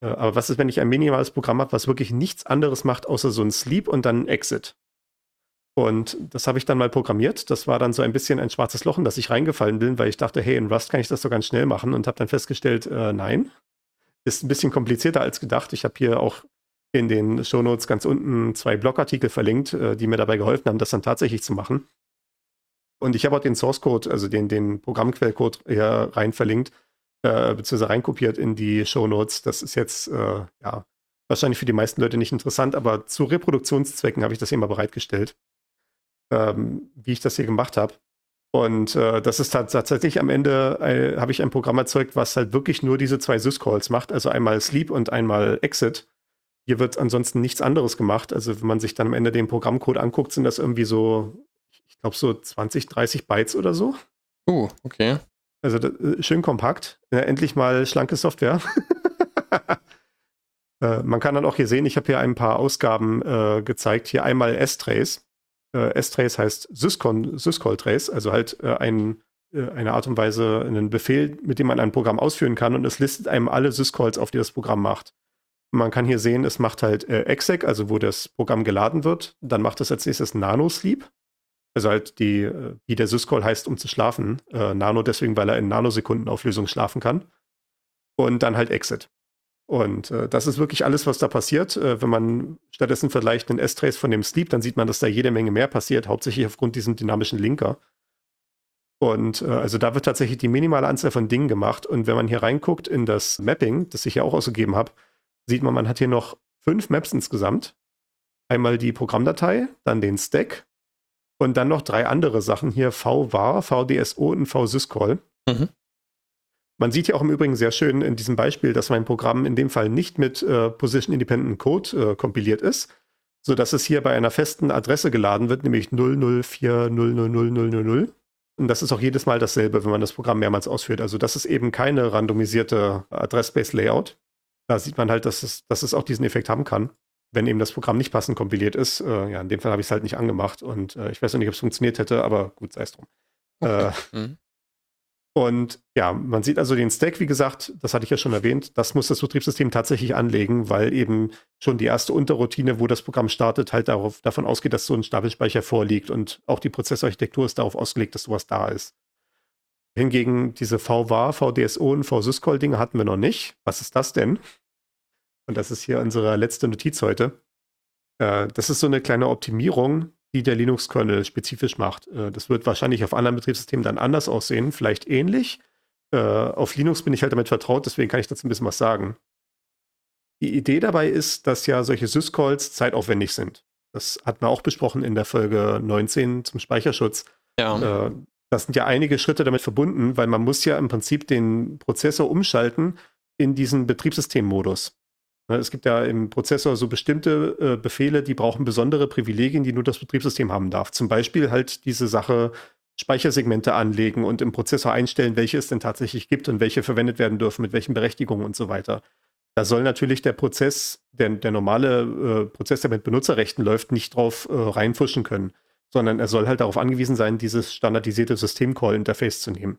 Äh, aber was ist, wenn ich ein minimales Programm habe, was wirklich nichts anderes macht, außer so ein Sleep und dann ein Exit? Und das habe ich dann mal programmiert. Das war dann so ein bisschen ein schwarzes Loch, in das ich reingefallen bin, weil ich dachte, hey, in Rust kann ich das so ganz schnell machen und habe dann festgestellt, äh, nein, ist ein bisschen komplizierter als gedacht. Ich habe hier auch in den Shownotes ganz unten zwei Blogartikel verlinkt, äh, die mir dabei geholfen haben, das dann tatsächlich zu machen. Und ich habe auch den Source Code, also den, den Programmquellcode hier rein verlinkt, äh, beziehungsweise reinkopiert in die Show Notes. Das ist jetzt, äh, ja, wahrscheinlich für die meisten Leute nicht interessant, aber zu Reproduktionszwecken habe ich das hier mal bereitgestellt, ähm, wie ich das hier gemacht habe. Und äh, das ist tatsächlich am Ende, äh, habe ich ein Programm erzeugt, was halt wirklich nur diese zwei Syscalls macht, also einmal Sleep und einmal Exit. Hier wird ansonsten nichts anderes gemacht. Also wenn man sich dann am Ende den Programmcode anguckt, sind das irgendwie so, ich glaube so 20, 30 Bytes oder so. Uh, okay. Also äh, schön kompakt. Ja, endlich mal schlanke Software. äh, man kann dann auch hier sehen, ich habe hier ein paar Ausgaben äh, gezeigt. Hier einmal S-Trace. Äh, S-Trace heißt Syscall-Trace, also halt äh, ein, äh, eine Art und Weise, einen Befehl, mit dem man ein Programm ausführen kann und es listet einem alle Syscalls, auf die das Programm macht. Man kann hier sehen, es macht halt äh, exec, also wo das Programm geladen wird. Dann macht es als nächstes Nano-Sleep. Also halt die, äh, wie der Syscall heißt, um zu schlafen. Äh, Nano deswegen, weil er in Nanosekundenauflösung schlafen kann. Und dann halt Exit. Und äh, das ist wirklich alles, was da passiert. Äh, wenn man stattdessen vergleicht den S-Trace von dem Sleep, dann sieht man, dass da jede Menge mehr passiert, hauptsächlich aufgrund diesem dynamischen Linker. Und äh, also da wird tatsächlich die minimale Anzahl von Dingen gemacht. Und wenn man hier reinguckt in das Mapping, das ich ja auch ausgegeben habe, sieht man, man hat hier noch fünf Maps insgesamt. Einmal die Programmdatei, dann den Stack, und dann noch drei andere Sachen hier: VWAR, VDSO und VSysCall. Mhm. Man sieht ja auch im Übrigen sehr schön in diesem Beispiel, dass mein Programm in dem Fall nicht mit äh, Position Independent Code äh, kompiliert ist, sodass es hier bei einer festen Adresse geladen wird, nämlich 004000000. Und das ist auch jedes Mal dasselbe, wenn man das Programm mehrmals ausführt. Also das ist eben keine randomisierte Adress-Space-Layout. Da sieht man halt, dass es, dass es auch diesen Effekt haben kann wenn eben das Programm nicht passend kompiliert ist. Äh, ja, in dem Fall habe ich es halt nicht angemacht und äh, ich weiß noch nicht, ob es funktioniert hätte, aber gut, sei es drum. Okay. Äh, mhm. Und ja, man sieht also den Stack, wie gesagt, das hatte ich ja schon erwähnt, das muss das Betriebssystem tatsächlich anlegen, weil eben schon die erste Unterroutine, wo das Programm startet, halt darauf, davon ausgeht, dass so ein Stapelspeicher vorliegt und auch die Prozessorarchitektur ist darauf ausgelegt, dass sowas da ist. Hingegen diese VWAR, VDSO und VSysCall-Dinge hatten wir noch nicht. Was ist das denn? Und das ist hier unsere letzte Notiz heute. Äh, das ist so eine kleine Optimierung, die der Linux-Kernel spezifisch macht. Äh, das wird wahrscheinlich auf anderen Betriebssystemen dann anders aussehen, vielleicht ähnlich. Äh, auf Linux bin ich halt damit vertraut, deswegen kann ich dazu ein bisschen was sagen. Die Idee dabei ist, dass ja solche Syscalls zeitaufwendig sind. Das hatten wir auch besprochen in der Folge 19 zum Speicherschutz. Ja. Äh, das sind ja einige Schritte damit verbunden, weil man muss ja im Prinzip den Prozessor umschalten in diesen Betriebssystemmodus. Ne, es gibt ja im Prozessor so bestimmte äh, Befehle, die brauchen besondere Privilegien, die nur das Betriebssystem haben darf. Zum Beispiel halt diese Sache Speichersegmente anlegen und im Prozessor einstellen, welche es denn tatsächlich gibt und welche verwendet werden dürfen, mit welchen Berechtigungen und so weiter. Da soll natürlich der Prozess, der, der normale äh, Prozess, der mit Benutzerrechten läuft, nicht drauf äh, reinfuschen können, sondern er soll halt darauf angewiesen sein, dieses standardisierte System-Call-Interface zu nehmen.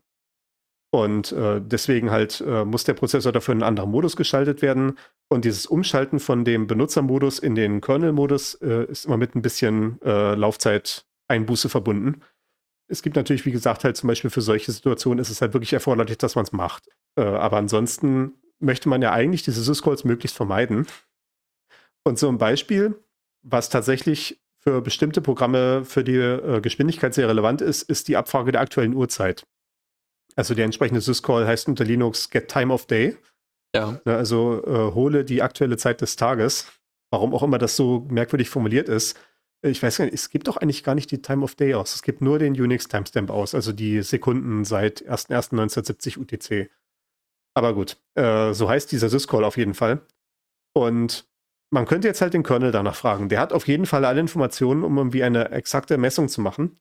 Und äh, deswegen halt äh, muss der Prozessor dafür in einen anderen Modus geschaltet werden. Und dieses Umschalten von dem Benutzermodus in den Kernel-Modus äh, ist immer mit ein bisschen äh, Laufzeiteinbuße verbunden. Es gibt natürlich, wie gesagt, halt zum Beispiel für solche Situationen ist es halt wirklich erforderlich, dass man es macht. Äh, aber ansonsten möchte man ja eigentlich diese Syscalls möglichst vermeiden. Und so ein Beispiel, was tatsächlich für bestimmte Programme für die äh, Geschwindigkeit sehr relevant ist, ist die Abfrage der aktuellen Uhrzeit. Also der entsprechende Syscall heißt unter Linux get time of day. Ja. Ne, also äh, hole die aktuelle Zeit des Tages. Warum auch immer das so merkwürdig formuliert ist. Ich weiß gar nicht, es gibt doch eigentlich gar nicht die Time of Day aus. Es gibt nur den Unix Timestamp aus, also die Sekunden seit 1.1.1970 UTC. Aber gut, äh, so heißt dieser Syscall auf jeden Fall. Und man könnte jetzt halt den Kernel danach fragen. Der hat auf jeden Fall alle Informationen, um irgendwie eine exakte Messung zu machen.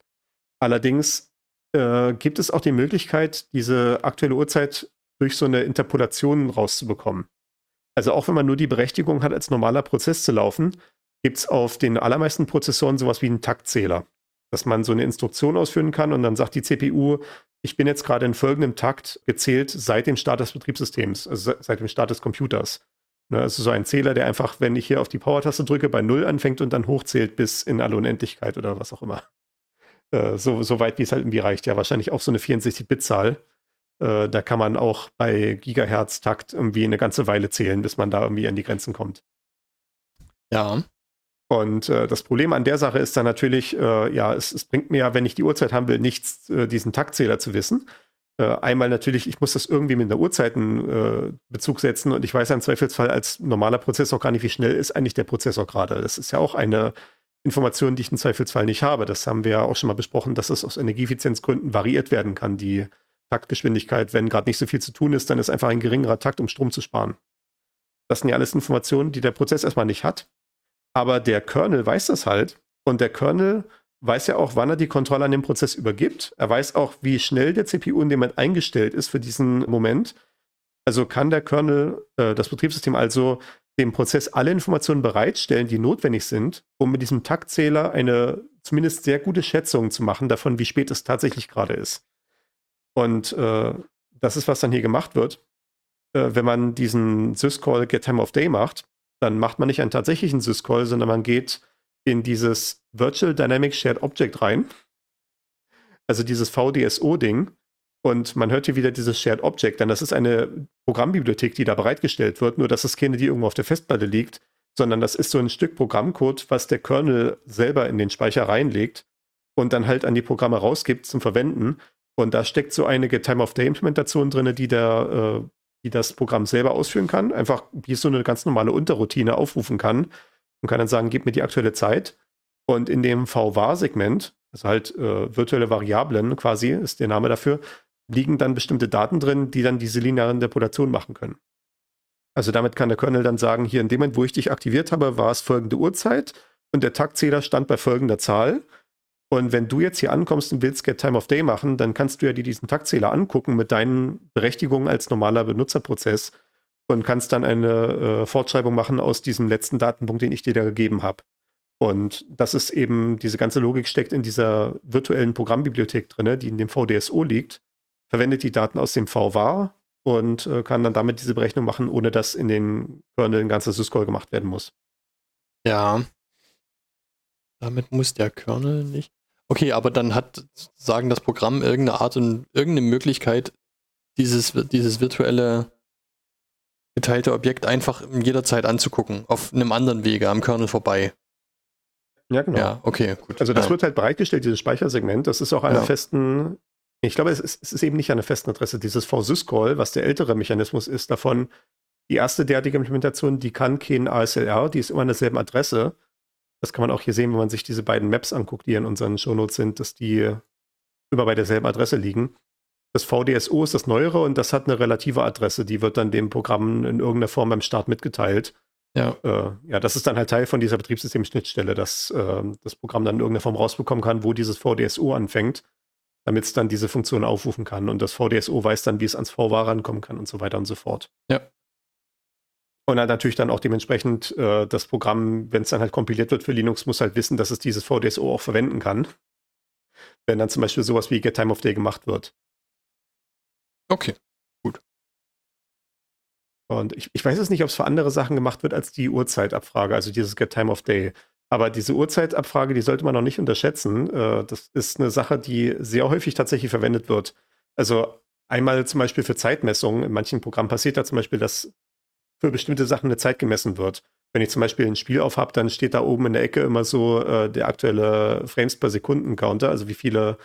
Allerdings äh, gibt es auch die Möglichkeit, diese aktuelle Uhrzeit durch so eine Interpolation rauszubekommen. Also auch wenn man nur die Berechtigung hat, als normaler Prozess zu laufen, gibt es auf den allermeisten Prozessoren sowas wie einen Taktzähler. Dass man so eine Instruktion ausführen kann und dann sagt die CPU, ich bin jetzt gerade in folgendem Takt gezählt seit dem Start des Betriebssystems, also seit dem Start des Computers. Also so ein Zähler, der einfach, wenn ich hier auf die Power-Taste drücke, bei Null anfängt und dann hochzählt bis in alle Unendlichkeit oder was auch immer. Äh, so, so weit, wie es halt irgendwie reicht. Ja, wahrscheinlich auch so eine 64-Bit-Zahl. Äh, da kann man auch bei Gigahertz-Takt irgendwie eine ganze Weile zählen, bis man da irgendwie an die Grenzen kommt. Ja. Und äh, das Problem an der Sache ist dann natürlich, äh, ja, es, es, bringt mir ja, wenn ich die Uhrzeit haben will, nichts, äh, diesen Taktzähler zu wissen. Äh, einmal natürlich, ich muss das irgendwie mit einer Uhrzeitenbezug setzen und ich weiß ja im Zweifelsfall als normaler Prozessor gar nicht, wie schnell ist eigentlich der Prozessor gerade. Das ist ja auch eine Information, die ich im Zweifelsfall nicht habe. Das haben wir ja auch schon mal besprochen, dass es aus Energieeffizienzgründen variiert werden kann, die Taktgeschwindigkeit. Wenn gerade nicht so viel zu tun ist, dann ist einfach ein geringerer Takt, um Strom zu sparen. Das sind ja alles Informationen, die der Prozess erstmal nicht hat. Aber der Kernel weiß das halt. Und der Kernel weiß ja auch, wann er die Kontrolle an den Prozess übergibt. Er weiß auch, wie schnell der CPU in dem Moment eingestellt ist für diesen Moment. Also kann der Kernel, äh, das Betriebssystem also dem Prozess alle Informationen bereitstellen, die notwendig sind, um mit diesem Taktzähler eine zumindest sehr gute Schätzung zu machen davon, wie spät es tatsächlich gerade ist. Und äh, das ist, was dann hier gemacht wird. Äh, wenn man diesen syscall get time of day macht, dann macht man nicht einen tatsächlichen syscall, sondern man geht in dieses Virtual Dynamic Shared Object rein. Also dieses VDSO-Ding. Und man hört hier wieder dieses Shared Object, denn das ist eine Programmbibliothek, die da bereitgestellt wird, nur dass es keine, die irgendwo auf der Festplatte liegt, sondern das ist so ein Stück Programmcode, was der Kernel selber in den Speicher reinlegt und dann halt an die Programme rausgibt zum Verwenden. Und da steckt so eine Time-of-Day-Implementation drin, die, der, äh, die das Programm selber ausführen kann. Einfach wie so eine ganz normale Unterroutine aufrufen kann und kann dann sagen, gib mir die aktuelle Zeit. Und in dem VWAR-Segment, also halt äh, virtuelle Variablen quasi, ist der Name dafür, liegen dann bestimmte Daten drin, die dann diese lineare Interpolation machen können. Also damit kann der Kernel dann sagen, hier in dem Moment, wo ich dich aktiviert habe, war es folgende Uhrzeit und der Taktzähler stand bei folgender Zahl. Und wenn du jetzt hier ankommst und willst Get Time of Day machen, dann kannst du ja dir diesen Taktzähler angucken mit deinen Berechtigungen als normaler Benutzerprozess und kannst dann eine äh, Fortschreibung machen aus diesem letzten Datenpunkt, den ich dir da gegeben habe. Und das ist eben, diese ganze Logik steckt in dieser virtuellen Programmbibliothek drin, die in dem VDSO liegt, verwendet die Daten aus dem VWAR und äh, kann dann damit diese Berechnung machen, ohne dass in den Kernel ein ganzer Syscall gemacht werden muss. Ja. Damit muss der Kernel nicht. Okay, aber dann hat, sagen das Programm irgendeine Art und irgendeine Möglichkeit, dieses, dieses virtuelle geteilte Objekt einfach jederzeit anzugucken, auf einem anderen Wege, am Kernel vorbei. Ja, genau. Ja, okay, gut. Also das ja. wird halt bereitgestellt, dieses Speichersegment. Das ist auch einer Ja. festen, ich glaube, es ist, es ist eben nicht eine festen Adresse. Dieses VSysCall, was der ältere Mechanismus ist davon, die erste derartige Implementation, die kann kein ASLR, die ist immer an derselben Adresse. Das kann man auch hier sehen, wenn man sich diese beiden Maps anguckt, die in unseren Shownotes sind, dass die immer bei derselben Adresse liegen. Das VDSO ist das neuere und das hat eine relative Adresse, die wird dann dem Programm in irgendeiner Form beim Start mitgeteilt. Ja. Äh, ja, das ist dann halt Teil von dieser Betriebssystemschnittstelle, dass äh, das Programm dann in irgendeiner Form rausbekommen kann, wo dieses VDSO anfängt, damit es dann diese Funktion aufrufen kann. Und das VDSO weiß dann, wie es ans VWAR rankommen kann und so weiter und so fort. Ja. Und dann natürlich dann auch dementsprechend äh, das Programm, wenn es dann halt kompiliert wird für Linux, muss halt wissen, dass es dieses VDSO auch verwenden kann. Wenn dann zum Beispiel sowas wie Get Time of Day gemacht wird. Okay. Und ich, ich weiß jetzt nicht, ob es für andere Sachen gemacht wird als die Uhrzeitabfrage, also dieses Get Time of Day. Aber diese Uhrzeitabfrage, die sollte man noch nicht unterschätzen. Äh, das ist eine Sache, die sehr häufig tatsächlich verwendet wird. Also einmal zum Beispiel für Zeitmessungen. In manchen Programmen passiert da zum Beispiel, dass für bestimmte Sachen eine Zeit gemessen wird. Wenn ich zum Beispiel ein Spiel aufhab, dann steht da oben in der Ecke immer so äh, der aktuelle Frames per Sekunden Counter, also wie viele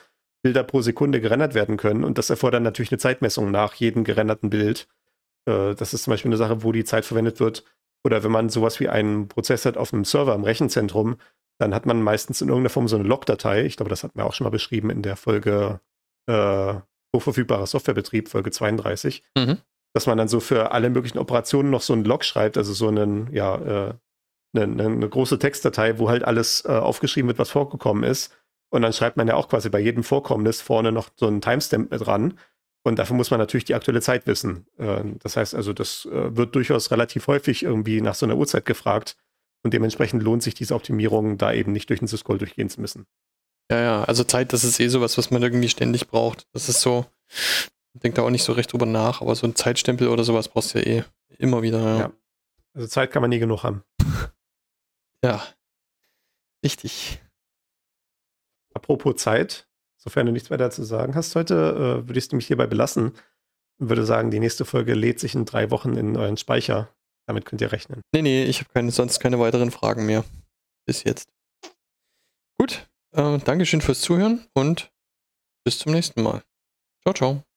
Bilder pro Sekunde gerendert werden können. Und das erfordert natürlich eine Zeitmessung nach jedem gerenderten Bild. Äh, das ist zum Beispiel eine Sache, wo die Zeit verwendet wird. Oder wenn man sowas wie einen Prozess hat auf einem Server im Rechenzentrum, dann hat man meistens in irgendeiner Form so eine Log-Datei. Ich glaube, das hatten wir auch schon mal beschrieben in der Folge äh, hochverfügbarer Softwarebetrieb, Folge 32. Mhm. Dass man dann so für alle möglichen Operationen noch so einen Log schreibt, also so einen, ja, äh, eine, eine große Textdatei, wo halt alles äh, aufgeschrieben wird, was vorgekommen ist. Und dann schreibt man ja auch quasi bei jedem Vorkommnis vorne noch so einen Timestamp mit dran. Und dafür muss man natürlich die aktuelle Zeit wissen. Äh, das heißt also, das äh, wird durchaus relativ häufig irgendwie nach so einer Uhrzeit gefragt. Und dementsprechend lohnt sich diese Optimierung, da eben nicht durch den Syscroll durchgehen zu müssen. Ja, ja, also Zeit, das ist eh sowas, was man irgendwie ständig braucht. Das ist so, ich denke da auch nicht so recht drüber nach, aber so ein Zeitstempel oder sowas brauchst du ja eh immer wieder. Ja. ja. Also Zeit kann man nie genug haben. ja, richtig. Apropos Zeit, sofern du nichts weiter zu sagen hast heute, äh, würde ich nämlich hierbei belassen und würde sagen, die nächste Folge lädt sich in drei Wochen in euren Speicher. Damit könnt ihr rechnen. Nee, nee, ich habe keine, sonst keine weiteren Fragen mehr. Bis jetzt. Gut, äh, Dankeschön fürs Zuhören und bis zum nächsten Mal. Ciao, ciao.